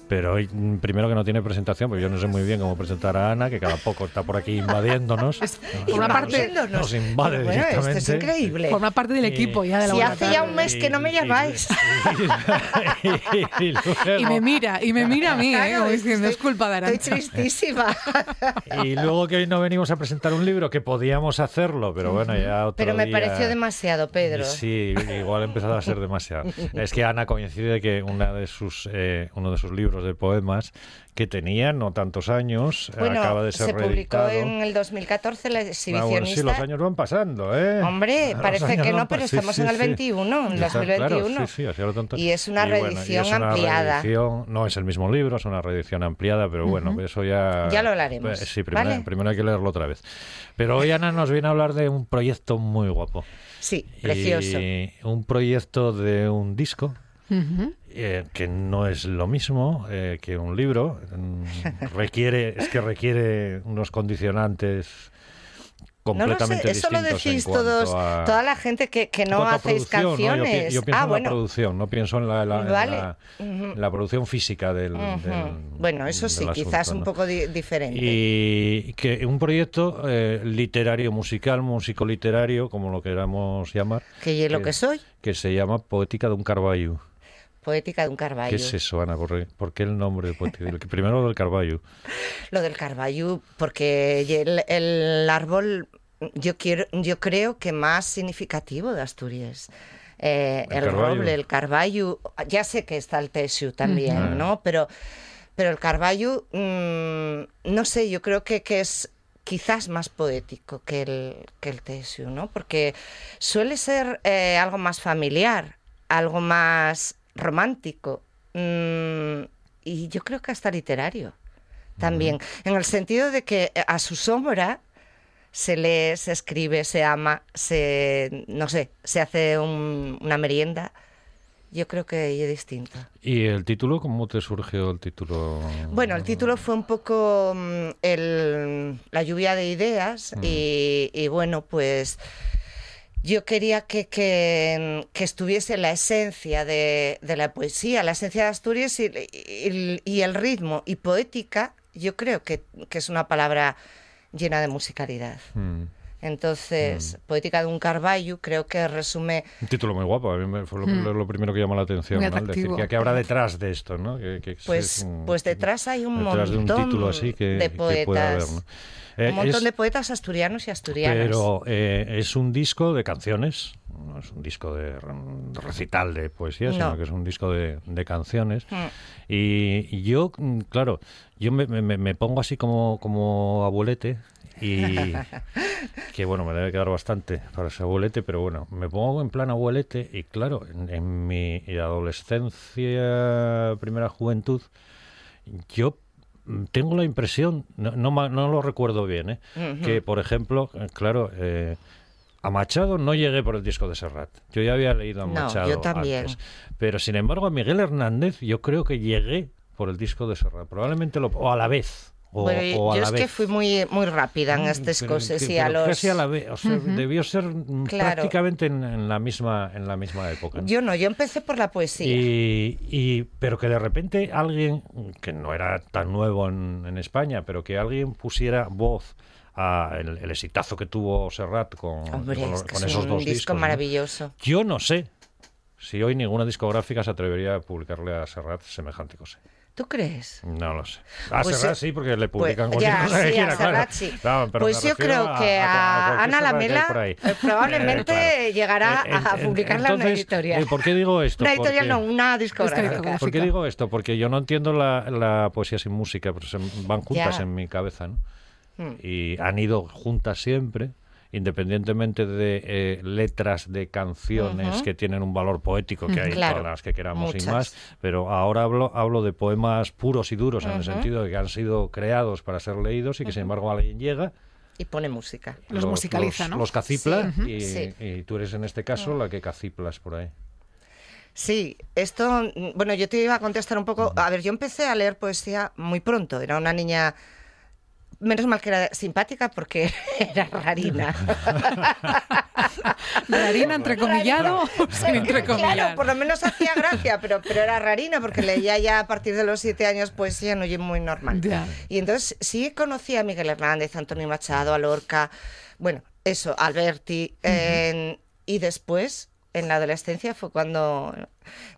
Pero hoy, mm, primero que no tiene presentación, porque yo no sé muy bien cómo presentar a Ana, que cada poco está por aquí invadiéndonos. Por una parte, Invadiéndonos. Nos invade Bueno, esto es directamente. increíble. forma parte del equipo ya de la Si hace tarde. ya un mes que no me llamáis. Y, y luego, Y me mira, y me mira a mí, ¿eh? Claro, Como es que diciendo, es culpa de Arancha. Estoy tristísima. y luego que hoy no venimos a presentar un libro, que podíamos hacerlo, pero bueno, ya otro Pero me día- pareció demasiado, Pedro. Sí, igual ha empezado a ser demasiado. Es que Ana coincide que una de sus, eh, uno de sus libros de poemas que tenía no tantos años Bueno, acaba de ser se publicó reeditado. en el 2014 la Ah, bueno, exhibicionista. sí, los años van pasando, ¿eh? Hombre, Los parece que no, pero sí, estamos sí, en el sí. 21, en claro, 2021. sí, sí, lo tonto. Y es una bueno, y reedición es una ampliada. reedición- no es el mismo libro, es una reedición ampliada, pero bueno, eso ya... Ya lo hablaremos, Eh, Sí, primero, ¿vale? primero hay que leerlo otra vez. Pero hoy Ana nos viene a hablar de un proyecto muy guapo. Sí, precioso. Y un proyecto de un disco Ujú. Eh, que no es lo mismo eh, que un libro. Mm, requiere, es que requiere unos condicionantes No lo sé, completamente eso lo decís todos, a- toda la gente que, que no hacéis ¿no? Yo canciones. Yo, pienso ah, en bueno. la producción, no pienso en la, la- en Vale. la- Ujú. la producción física del, del- Bueno, eso sí, quizás un ¿no? poco di- diferente. Y que un proyecto eh, literario, musical, músico literario, como lo queramos llamar, que yo lo que soy, que se llama Poética de un Carballo. Poética de un Carballo. ¿Qué es eso, Ana? ¿Por por qué el nombre de Poética? El que- Primero lo del Carballo. Lo del Carballo, porque el, el árbol, yo quiero, yo creo que más significativo de Asturias. Eh, El roble, el carballo, ya sé que está el tesio también, Ujú. ¿no? Pero Pero el Carballo, mm, no sé, yo creo que, que es quizás más poético que el, que el Tesiu, ¿no? Porque suele ser eh, algo más familiar, algo más romántico mm, y yo creo que hasta literario también, en el sentido de que eh, a su sombra se lee, se escribe, se ama, se, no sé, se hace un- una merienda. Yo creo que es distinto. ¿Y el título? ¿Cómo te surgió el título? Bueno, el título fue un poco mm, el- la lluvia de ideas y, y bueno, pues yo quería que, que- que estuviese la esencia de, de la poesía, la esencia de Asturias y, el ritmo y poética, yo creo que, que es una palabra llena de musicalidad. Mm. Entonces, poética de un Carballo creo que resume Un título muy guapo, a mí me fue lo, primero que llamó la atención, ¿no? Decir que habrá detrás de esto, ¿no? Que- que Pues, es un- pues detrás hay un detrás de un montón título así que, de que pueda poetas. haber, ¿no? Eh, un montón es- de poetas asturianos y asturianas. Pero eh, es un disco de canciones, no es un disco de, re- de recital de poesía, sino No. que es un disco de, de canciones. Mm. Y, y yo, mm, claro, yo me, me- me pongo así como, como abuelete y que bueno, me debe quedar bastante para ese abuelete, pero bueno, me pongo en plan abuelete y claro, en, en mi adolescencia, primera juventud, yo tengo la impresión, no, no, no lo recuerdo bien, ¿eh? Que por ejemplo, claro, eh, a Machado no llegué por el disco de Serrat. Yo ya había leído a No, Machado yo también. antes. Pero sin embargo a Miguel Hernández yo creo que llegué por el disco de Serrat. Probablemente lo... o a la vez. O, Bueno, o a yo la es vez. que fui muy, muy rápida en Mm, estas pero cosas que- y a los... casi a la vez. O sea, Ujú. debió ser mm, Claro. prácticamente en, en la misma en la misma época. ¿no? Yo no, yo empecé por la poesía. Y, y- pero que de repente alguien que no era tan nuevo en, en España, pero que alguien pusiera voz a el, el exitazo que tuvo Serrat con, Hombre, con, es los- que con es esos un dos disco discos. ¿no? maravilloso. Yo no sé si hoy ninguna discográfica se atrevería a publicarle a Serrat semejante cosa. ¿Tú crees? No lo sé. A Pues, Serrat sí, porque le pues, publican cualquier ya, cosa que sí, a quiera, claro. Serrat sí. No, pero Pues yo creo que a, cualquier Ana Lamela eh, probablemente Eh, claro. llegará Eh, a publicarla en una entonces, editorial. ¿Por qué digo esto? Una editorial Porque- no, una discográfica. ¿Por qué digo esto? Porque yo no entiendo la, la poesía sin música, pero se van juntas Ya. en mi cabeza, ¿no? Hmm. Y han ido juntas siempre, independientemente de eh, letras de canciones que tienen un valor poético, que hay Claro, todas las que queramos y más, pero ahora hablo, hablo de poemas puros y duros, en el sentido de que han sido creados para ser leídos y que sin embargo alguien llega Y pone música. Los musicaliza, los, ¿no? los cacipla Sí, y, sí. y tú eres en este caso la que caciplas por ahí. Sí, esto, mm, bueno, yo te iba a contestar un poco. A ver, yo empecé a leer poesía muy pronto. Era una niña, menos mal que era simpática porque era rarina. Rarina entrecomillado o sin entrecomillar. Claro, por lo menos hacía gracia, pero, pero era rarina porque leía ya a partir de los siete años poesía, no muy normal. Ya. Y entonces sí conocí a Miguel Hernández, a Antonio Machado, a Lorca, bueno, eso, Alberti. y después, en la adolescencia, fue cuando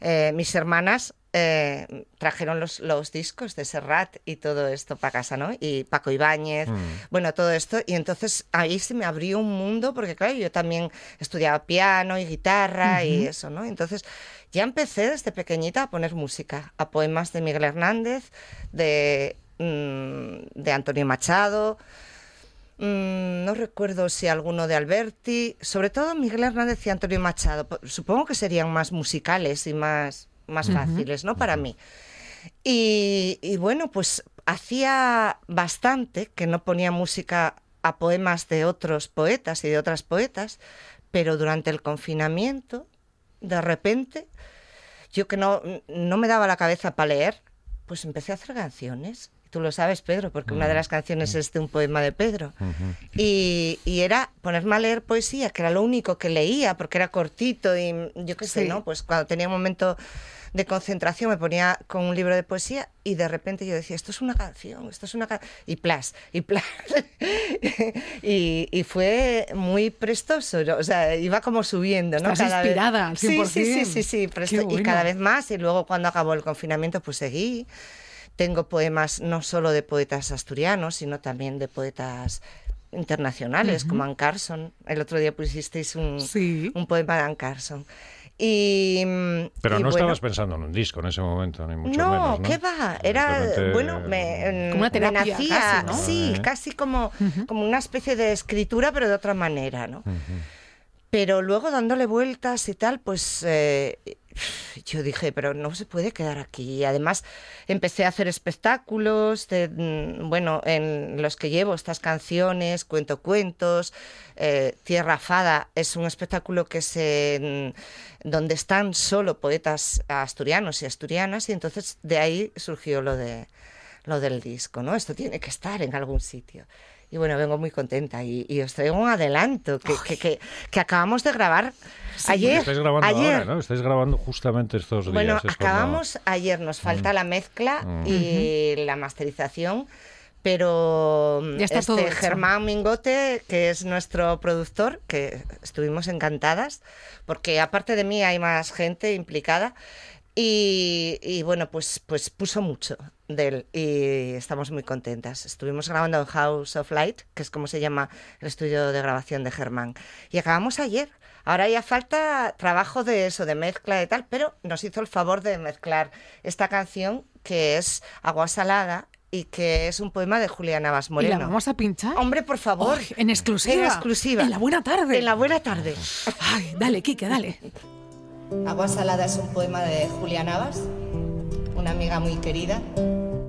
eh, mis hermanas eh, trajeron los, los discos de Serrat y todo esto para casa, ¿no? Y Paco Ibáñez, bueno, todo esto. Y entonces ahí se me abrió un mundo, porque claro, yo también estudiaba piano y guitarra y eso, ¿no? Entonces ya empecé desde pequeñita a poner música, a poemas de Miguel Hernández, de, mm, de Antonio Machado. Mm, no recuerdo si alguno de Alberti, sobre todo Miguel Hernández y Antonio Machado. Po- Supongo que serían más musicales y más, más fáciles, ¿no? Para mí. Y, y bueno, pues hacía bastante que no ponía música a poemas de otros poetas y de otras poetas, pero durante el confinamiento, de repente, yo que no, no me daba la cabeza para leer, pues empecé a hacer canciones. Tú lo sabes, Pedro, porque una de las canciones es de un poema de Pedro. Y, y era ponerme a leer poesía, que era lo único que leía, porque era cortito y yo qué sé, Sí. ¿no? Pues cuando tenía un momento de concentración me ponía con un libro de poesía y de repente yo decía, esto es una canción, esto es una canción, y plas, y plas. y, y fue muy prestoso, ¿no? o sea, iba como subiendo, ¿no? Estás inspirada Sí, sí, sí, 100%. sí, sí, presto- y cada vez más, y luego cuando acabó el confinamiento pues seguí. Tengo poemas no solo de poetas asturianos, sino también de poetas internacionales, como Anne Carson. El otro día pusisteis un, Sí. un poema de Anne Carson. Y, mm, Pero y no bueno, estabas pensando en un disco en ese momento, ni mucho no, menos, ¿no? ¿qué va? Era, bueno, me, Como una me terapia nacía, casi, ¿no? sí, Eh. casi como, como una especie de escritura, pero de otra manera, ¿no? Pero luego dándole vueltas y tal, pues eh, yo dije, pero no se puede quedar aquí. Además empecé a hacer espectáculos, mm, bueno, en los que llevo estas canciones, cuento cuentos. eh, Tierra Fada es un espectáculo que se mm, donde están solo poetas asturianos y asturianas y entonces de ahí surgió lo de lo del disco, ¿no? Esto tiene que estar en algún sitio. Y bueno, vengo muy contenta y, y os traigo un adelanto que, que, que- que acabamos de grabar ayer. Estáis grabando ayer. ahora, ¿no? Estáis grabando justamente estos días. Bueno, es acabamos ayer, nos falta la mezcla Mm. y la masterización, pero Ya está este todo. Germán Mingote, que es nuestro productor, que estuvimos encantadas, porque aparte de mí hay más gente implicada. Y, y bueno, pues, pues puso mucho de él y estamos muy contentas. Estuvimos grabando en House of Light, que es como se llama el estudio de grabación de Germán. Y acabamos ayer. Ahora ya falta trabajo de eso, de mezcla y tal, pero nos hizo el favor de mezclar esta canción que es Agua Salada y que es un poema de Julián Navas ¿Y Moreno. la vamos a pinchar? Hombre, por favor. En exclusiva. En exclusiva. En la buena tarde. En la buena tarde. Ay, dale, Kike, dale. Agua Salada es un poema de Julia Navas, una amiga muy querida,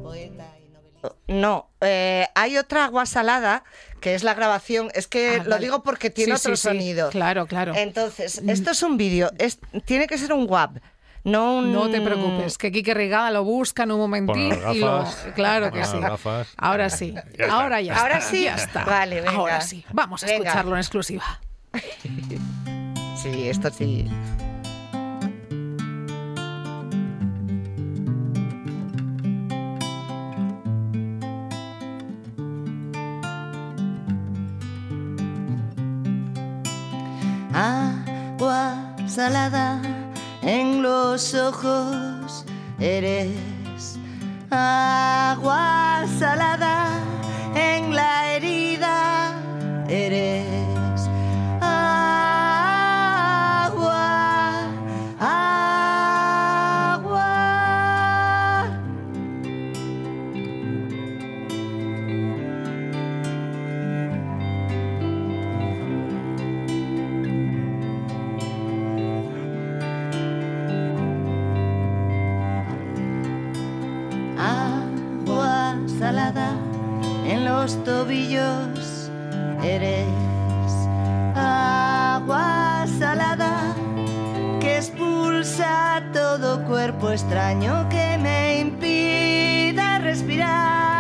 poeta y novelista. No, eh, hay otra Agua Salada que es la grabación, es que Ah, lo vale. digo porque tiene Sí, otro sí, sí. sonido. Claro, claro. Entonces, esto es un vídeo, es, tiene que ser un WAP, no un... No te preocupes, que Kike Regada lo busca en un y lo. gafas, Claro que sí. Ahora sí. Ya está. Ahora ya está. Ahora sí. Ya está. Vale, venga. Ahora sí. Vamos a Venga. escucharlo en exclusiva. Sí, esto sí. Salada en los ojos eres. Agua salada en la herida eres. Los tobillos eres. Agua salada que expulsa todo cuerpo extraño que me impida respirar.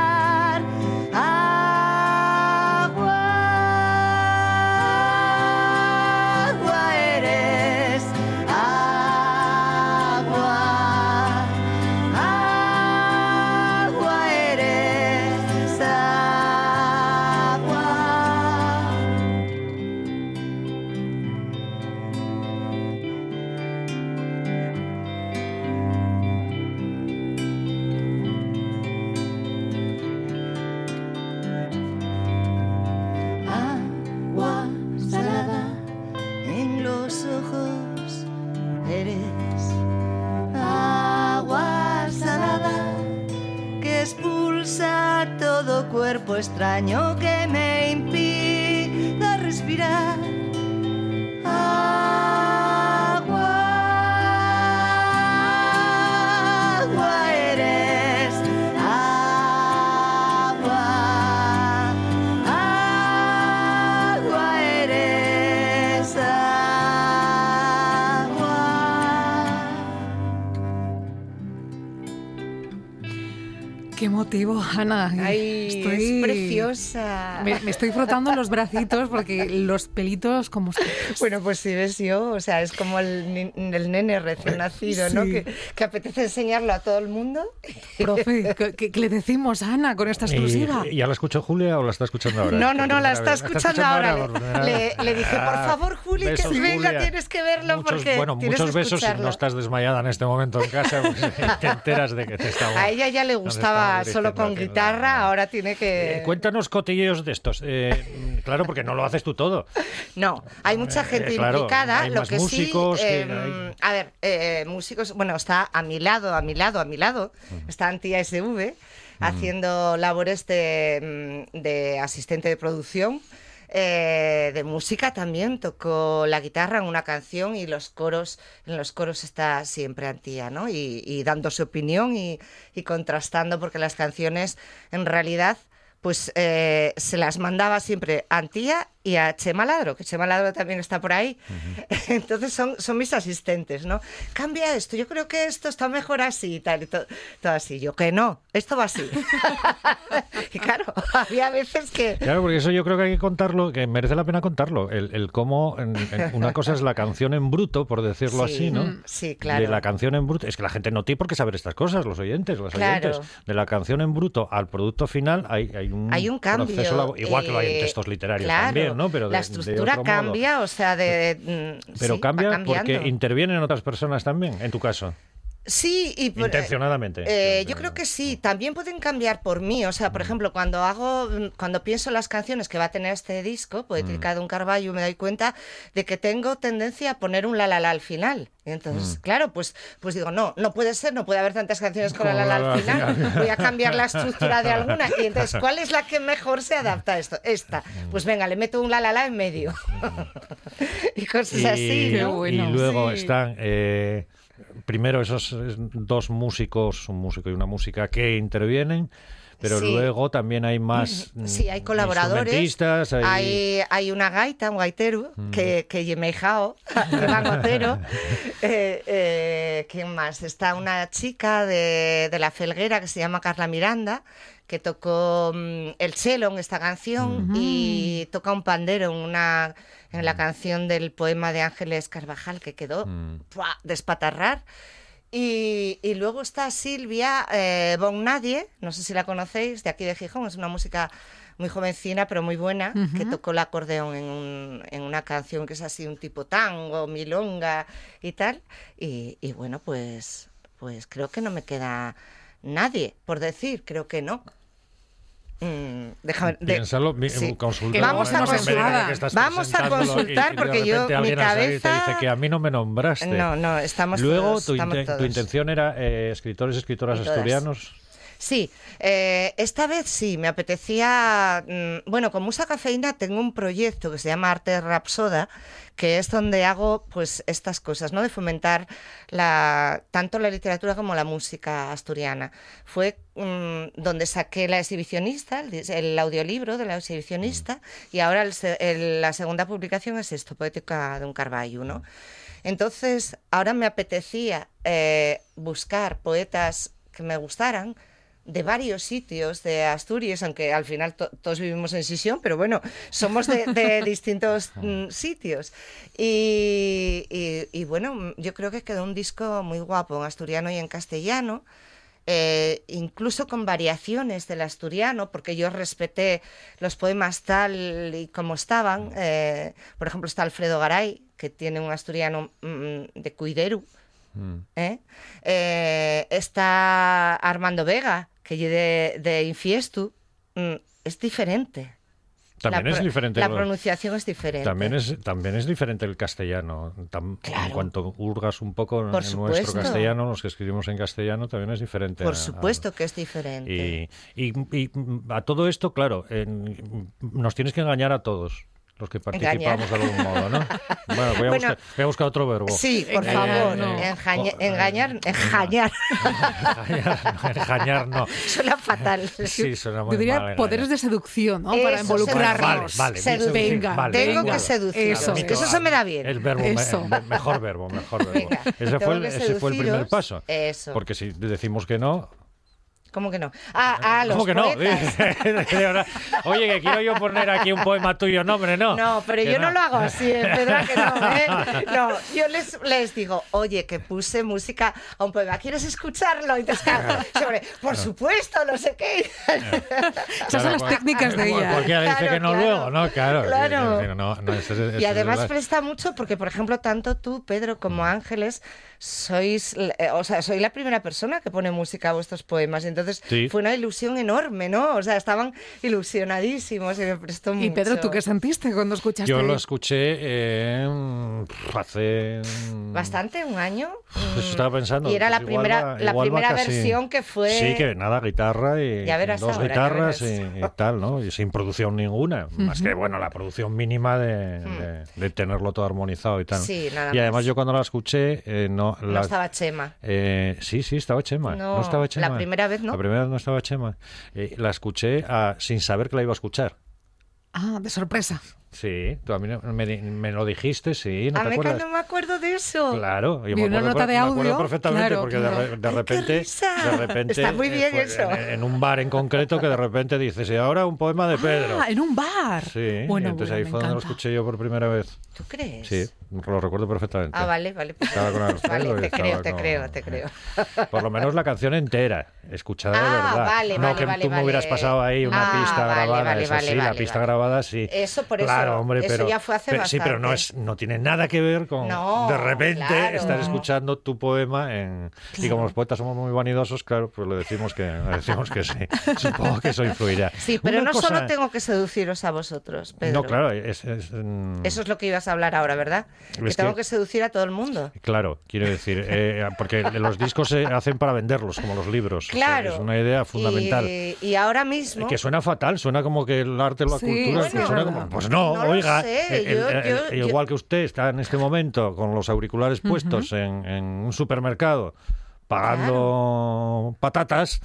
Ana. Ay, Estoy- es preciosa. Me, estoy frotando los bracitos porque los pelitos como. Bueno, pues si ves yo, o sea, es como el, el nene recién nacido, ¿no? Sí. Que, que apetece enseñarlo a todo el mundo. Profe, ¿qué, le decimos a Ana con esta exclusiva? ¿Y, ¿Ya la escuchó Julia o la está escuchando ahora? No, no, no, la está escuchando ahora. Le, le dije, por Ah, favor, Juli, que besos, venga, Julia. tienes que verlo Muchos- porque Bueno, tienes muchos que besos si no estás desmayada en este momento en casa, pues, te enteras de que te estamos... A ella ya le gustaba solo con guitarra, ahora tiene que... Eh, cuéntanos cotilleos de estos. Eh, claro, porque no lo haces tú todo. No, hay mucha gente Eh, claro, implicada. hay lo más que músicos sí, que em, hay- a ver, eh, músicos, bueno, está a mi lado, a mi lado, a mi lado, está Antía SV haciendo labores de, mm, de asistente de producción. eh, de música también tocó la guitarra en una canción y los coros en los coros está siempre Antía no y, y dando su opinión y, y contrastando porque las canciones en realidad pues eh, se las mandaba siempre a Antía y a Chema Ladro, que Chema Ladro también está por ahí. Entonces son, son mis asistentes, ¿no? Cambia esto, yo creo que esto está mejor así y tal, y to- todo así. Yo que no, esto va así. y claro, había veces que... Claro, porque eso yo creo que hay que contarlo, que merece la pena contarlo. El, el cómo, en- en- una cosa es la canción en bruto, por decirlo Sí, así, ¿no? mm, sí, claro. De la canción en bruto. Es que la gente no tiene por qué saber estas cosas, los oyentes, los Claro. oyentes. De la canción en bruto al producto final hay, hay un, Hay un cambio. proceso igual que lo hay en eh, textos literarios claro, también, ¿no? Pero de- la de estructura modo. cambia, o sea, de... mm, Pero sí, cambia porque intervienen otras personas también, en tu caso. Sí, y por- Intencionadamente. eh, yo creo que sí, también pueden cambiar por mí. O sea, por ejemplo, cuando hago, mm, cuando pienso en las canciones que va a tener este disco, Poética de un Carballo, me doy cuenta de que tengo tendencia a poner un la la la al final. Y entonces, claro, pues, pues digo, no, no puede ser, no puede haber tantas canciones con la la la al final. Voy a cambiar la estructura de alguna. Y entonces, ¿cuál es la que mejor se adapta a esto? Esta. Pues venga, le meto un la la la en medio. y cosas así, y, ¿no? bueno. y luego Sí. están eh, primero esos dos músicos, un músico y una música que intervienen, pero Sí. luego también hay más Sí, hay mm, colaboradores. hay- Hay, hay una gaita, un gaitero, que, que Yemejao, Iván Otero. Eh, eh, ¿Quién más? Está una chica de, de La Felguera que se llama Carla Miranda, que tocó mm, el cello en esta canción y toca un pandero en, una, en la canción del poema de Ángeles Carvajal, que quedó Mm. ¡pua! despatarrar. Y, y luego está Silvia eh, Bon Nadie, no sé si la conocéis, de aquí de Gijón, es una música muy jovencina pero muy buena, que tocó el acordeón en, un- en una canción que es así un tipo tango, milonga y tal. Y, y bueno, pues, pues creo que no me queda nadie por decir, creo que no. Mm, déjame, de- Piénsalo, mi- sí. vamos a de consultar. Vamos a y- consultar y de porque yo, mi cabeza... dice que a mí no me nombraste. No, no, estamos Luego todos, tu, estamos tu todos. intención era eh, escritores y escritoras asturianos. Sí, eh, esta vez sí, me apetecía, mm, bueno, con Musa Cafeína tengo un proyecto que se llama Arte Rapsoda, que es donde hago pues estas cosas, ¿no? De fomentar la, tanto la literatura como la música asturiana. Fue mm, donde saqué la exhibicionista, el, audiolibro de la exhibicionista, y ahora el el- la segunda publicación es esto, Poética de un Carballo, ¿no? Entonces, ahora me apetecía eh, buscar poetas que me gustaran de varios sitios de Asturias, aunque al final to- todos vivimos en Sisión, pero bueno, somos de, de distintos mm, sitios. Y, y- y bueno, mm, yo creo que quedó un disco muy guapo en asturiano y en castellano. eh, incluso con variaciones del asturiano, porque yo respeté los poemas tal y como estaban. eh, por ejemplo, está Alfredo Garay, que tiene un asturiano mm, de Cuideru, Mm. ¿eh? Eh, está Armando Vega, que lle de, de Infiestu. Mm, es diferente. También La es diferente. La lo- pronunciación es diferente. También es, también es diferente el castellano. Tam- En cuanto hurgas un poco en nuestro castellano, los que escribimos en castellano, también es diferente. Por a- supuesto que es diferente. Y, y- y, a todo esto, claro, en- nos tienes que engañar a todos los que participamos de algún modo, ¿no? Bueno, voy a, Bueno, buscar, voy a buscar otro verbo. Sí, por favor. no. engaña- Oh, engañar, eh, engañar. Engañar, engañar no. Suena fatal. Sí, suena muy Yo diría mal, poderes de seducción, ¿no? Para involucrarnos. Vale, vale, Seducir. Venga, vale, Tengo venga. que seducir. Eso eso se me da bien. El verbo, me- Eso. me- mejor verbo, mejor verbo. Venga, ese, fue el, que ese fue el primer paso. Eso. Porque si decimos que no, ¿Cómo que no? Ah, ah, los ¿cómo que no? poetas. Verdad. Oye, que quiero yo poner aquí un poema tuyo, no, hombre, no. No, pero yo no. lo hago así, ¿eh, Pedro, que no, ¿eh? No, yo les, les digo, oye, que puse música a un poema, ¿quieres escucharlo? Y claro, sobre, por supuesto, no sé qué. Esas son las técnicas de ella. Cualquiera dice Claro, que no claro. luego, ¿no? Claro. Claro. sí, sí, no, no, eso es- eso Y es además verdad. presta mucho porque, por ejemplo, tanto tú, Pedro, como Ángeles, sois, eh, o sea, soy la primera persona que pone música a vuestros poemas. Y entonces Sí. fue una ilusión enorme, ¿no? O sea, estaban ilusionadísimos y me prestó mucho. Y Pedro, ¿tú qué sentiste cuando escuchaste? Yo lo escuché eh, mm, hace... mm, Bastante, un año. Eso estaba pensando. Y era pues la primera, va- la primera versión que fue. Sí, que nada, guitarra y Ya verás dos ahora, guitarras y, verás. y tal, ¿no? Y sin producción ninguna. Más que, bueno, la producción mínima de, de- de tenerlo todo armonizado y tal. Sí, nada y además más. yo cuando la escuché, eh, no... No la- estaba Chema. eh, sí, sí, estaba Chema. No, No, estaba la Chema. primera vez no. La primera vez no estaba Chema. Eh, la escuché ah, sin saber que la iba a escuchar. Ah, de sorpresa. Sí, tú a mí me, lo dijiste, sí, ¿no a mí que no me acuerdo de eso. Claro, yo Vi me una acuerdo, nota de me acuerdo audio, perfectamente claro, porque de claro. re- de, qué repente, de repente Está muy bien eso. En, en un bar en concreto que de repente dices y ahora un poema de Pedro. Ah, en un bar. Sí, Bueno, entonces bueno, ahí fue donde lo escuché yo por primera vez. ¿Tú crees? Sí, lo recuerdo perfectamente. Ah, vale, vale. Estaba con Alfredo vale, te creo, te con- creo, te creo. Por lo menos la canción entera, escuchada de Ah, verdad. vale, no vale, que vale, tú me hubieras pasado ahí una Ah, pista grabada, vale, sí, la pista grabada sí. Eso, por eso, Claro, hombre, eso pero ya fue hace pero- sí, pero no es no tiene nada que ver con No, de repente claro. estar escuchando tu poema en y como los poetas somos muy vanidosos, claro, pues le decimos que le decimos que sí. Supongo que eso influirá. Sí, pero Una no cosa- solo tengo que seduciros a vosotros, Pedro. No, claro, es, es, mm, Eso es lo que ibas a hablar ahora, ¿verdad? Que Es tengo que- que seducir a todo el mundo. Claro, quiero decir, eh, porque los discos se hacen para venderlos, como los libros. O sea, Claro. es una idea fundamental. Y, y ahora mismo... Que suena fatal, suena como que el arte o la Sí, cultura bueno, que suena como. Pues no, no lo oiga, sé, el- yo- el- yo- el- yo- igual que usted está en este momento con los auriculares puestos en, en un supermercado pagando patatas.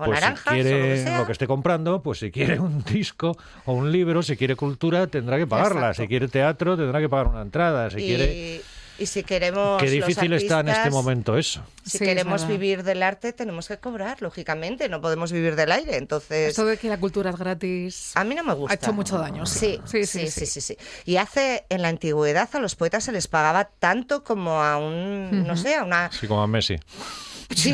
O Pues naranjas, si o lo quiere que sea. que esté comprando, pues si quiere un disco o un libro, si quiere cultura, tendrá que pagarla. Exacto. Si quiere teatro, tendrá que pagar una entrada. Si y, quiere. y si queremos... Qué los difícil está en este momento eso. Si Sí, queremos vivir del arte, tenemos que cobrar, lógicamente. No podemos vivir del aire. Entonces... Esto de que la cultura es gratis. A mí no me gusta. Ha hecho mucho daño, sí. Sí, sí, sí, sí, sí, Y hace, en la antigüedad a los poetas se les pagaba tanto como a un, no sé, a una... Así como a Messi. Sí,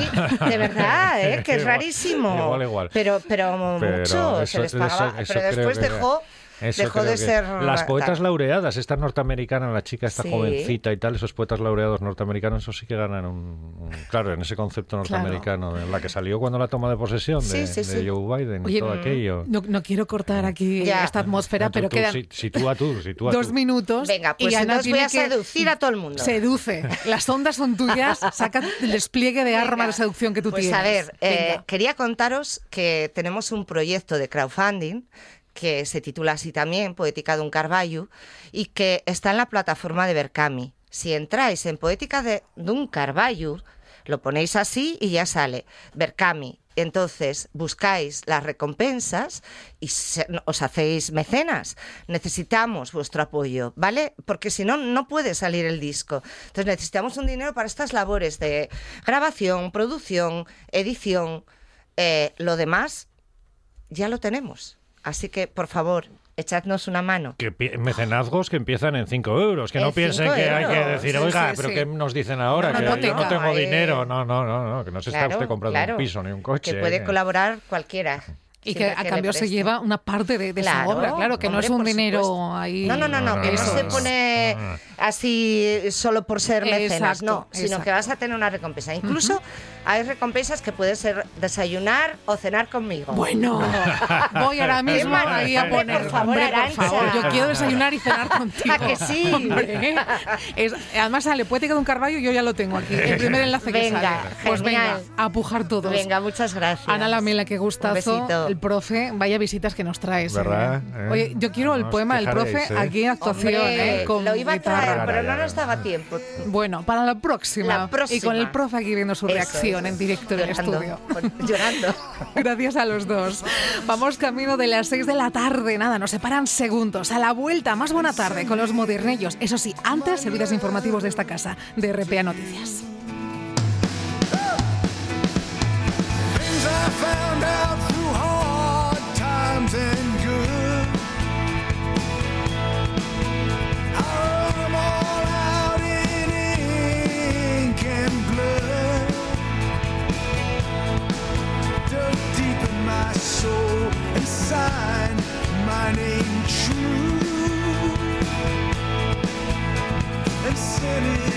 de verdad, ¿eh? que es rarísimo. igual, igual. Pero, pero, Pero mucho eso- se les pagaba. eso- eso pero después que- dejó, Eso dejó de ser... Las poetas tal. laureadas, esta norteamericana, la chica, esta Sí. jovencita y tal, esos poetas laureados norteamericanos, eso sí que ganan un. un- claro, en ese concepto norteamericano, en la que salió cuando la toma de posesión de, Sí, sí, de sí. Joe Biden y todo aquello. No, no quiero cortar aquí Ya. esta atmósfera, Tú- pero tú, quedan si- Sitúa tú, sitúa dos tú. minutos. Venga, pues y Ana voy a que- seducir a todo el mundo. Seduce. Las ondas son tuyas. Saca el despliegue de arma Venga. de seducción que tú pues tienes. a ver, eh, quería contaros que tenemos un proyecto de crowdfunding que se titula así también, Poética de un Carballo, y que está en la plataforma de Berkami. Si entráis en Poética de, de un Carballo, lo ponéis así y ya sale Berkami. Entonces buscáis las recompensas y os hacéis mecenas. Necesitamos vuestro apoyo, ¿vale? Porque si no, no puede salir el disco. Entonces necesitamos un dinero para estas labores de grabación, producción, edición. Eh, lo demás ya lo tenemos. Así que, por favor, echadnos una mano. Que mecenazgos que empiezan en 5 euros, que no En piensen que hay que euros. decir, Sí, oiga, sí, pero sí. ¿qué nos dicen ahora? Una que yo no tengo eh. dinero. No, no, no, no, que no se está Claro, usted comprando claro. un piso ni un coche. Que puede eh. colaborar cualquiera. Y que a cambio se lleva una parte de, de Claro, obra, claro, que no hombre, es un dinero supuesto. ahí. No, no, no, no, No, que no, no, se no. pone así solo por ser mecenas, Exacto, no, sino exacto. que vas a tener una recompensa. Incluso hay recompensas que pueden ser desayunar o cenar conmigo. Bueno, voy ahora mismo ahí a poner. por favor, Hombre, por Arantxa. favor, yo quiero desayunar y cenar contigo. ¿A que sí? Hombre, es- además sale Poética de un Carballo, yo ya lo tengo aquí. El primer enlace que Venga, sale. Pues genial. venga, a pujar todos. Venga, muchas gracias. Ana Lamela, qué gustazo. besito. El profe, vaya visitas que nos traes. ¿eh? ¿Verdad? ¿Eh? Oye, yo quiero el poema del profe ¿eh? aquí en actuación, Hombre, ¿eh? Con lo iba a guitarra. traer, pero no nos daba tiempo. Bueno, para la próxima. La próxima. Y con el profe aquí viendo su Eso reacción en directo en el estudio. llorando. Gracias a los dos. Vamos camino de las 6 de la tarde. Nada, nos separan segundos. A la vuelta, más buena tarde con los modernellos. Eso sí, antes, servidas informativos de esta casa, de RPA Noticias. Things I found out through hard times and sign my name true. And send it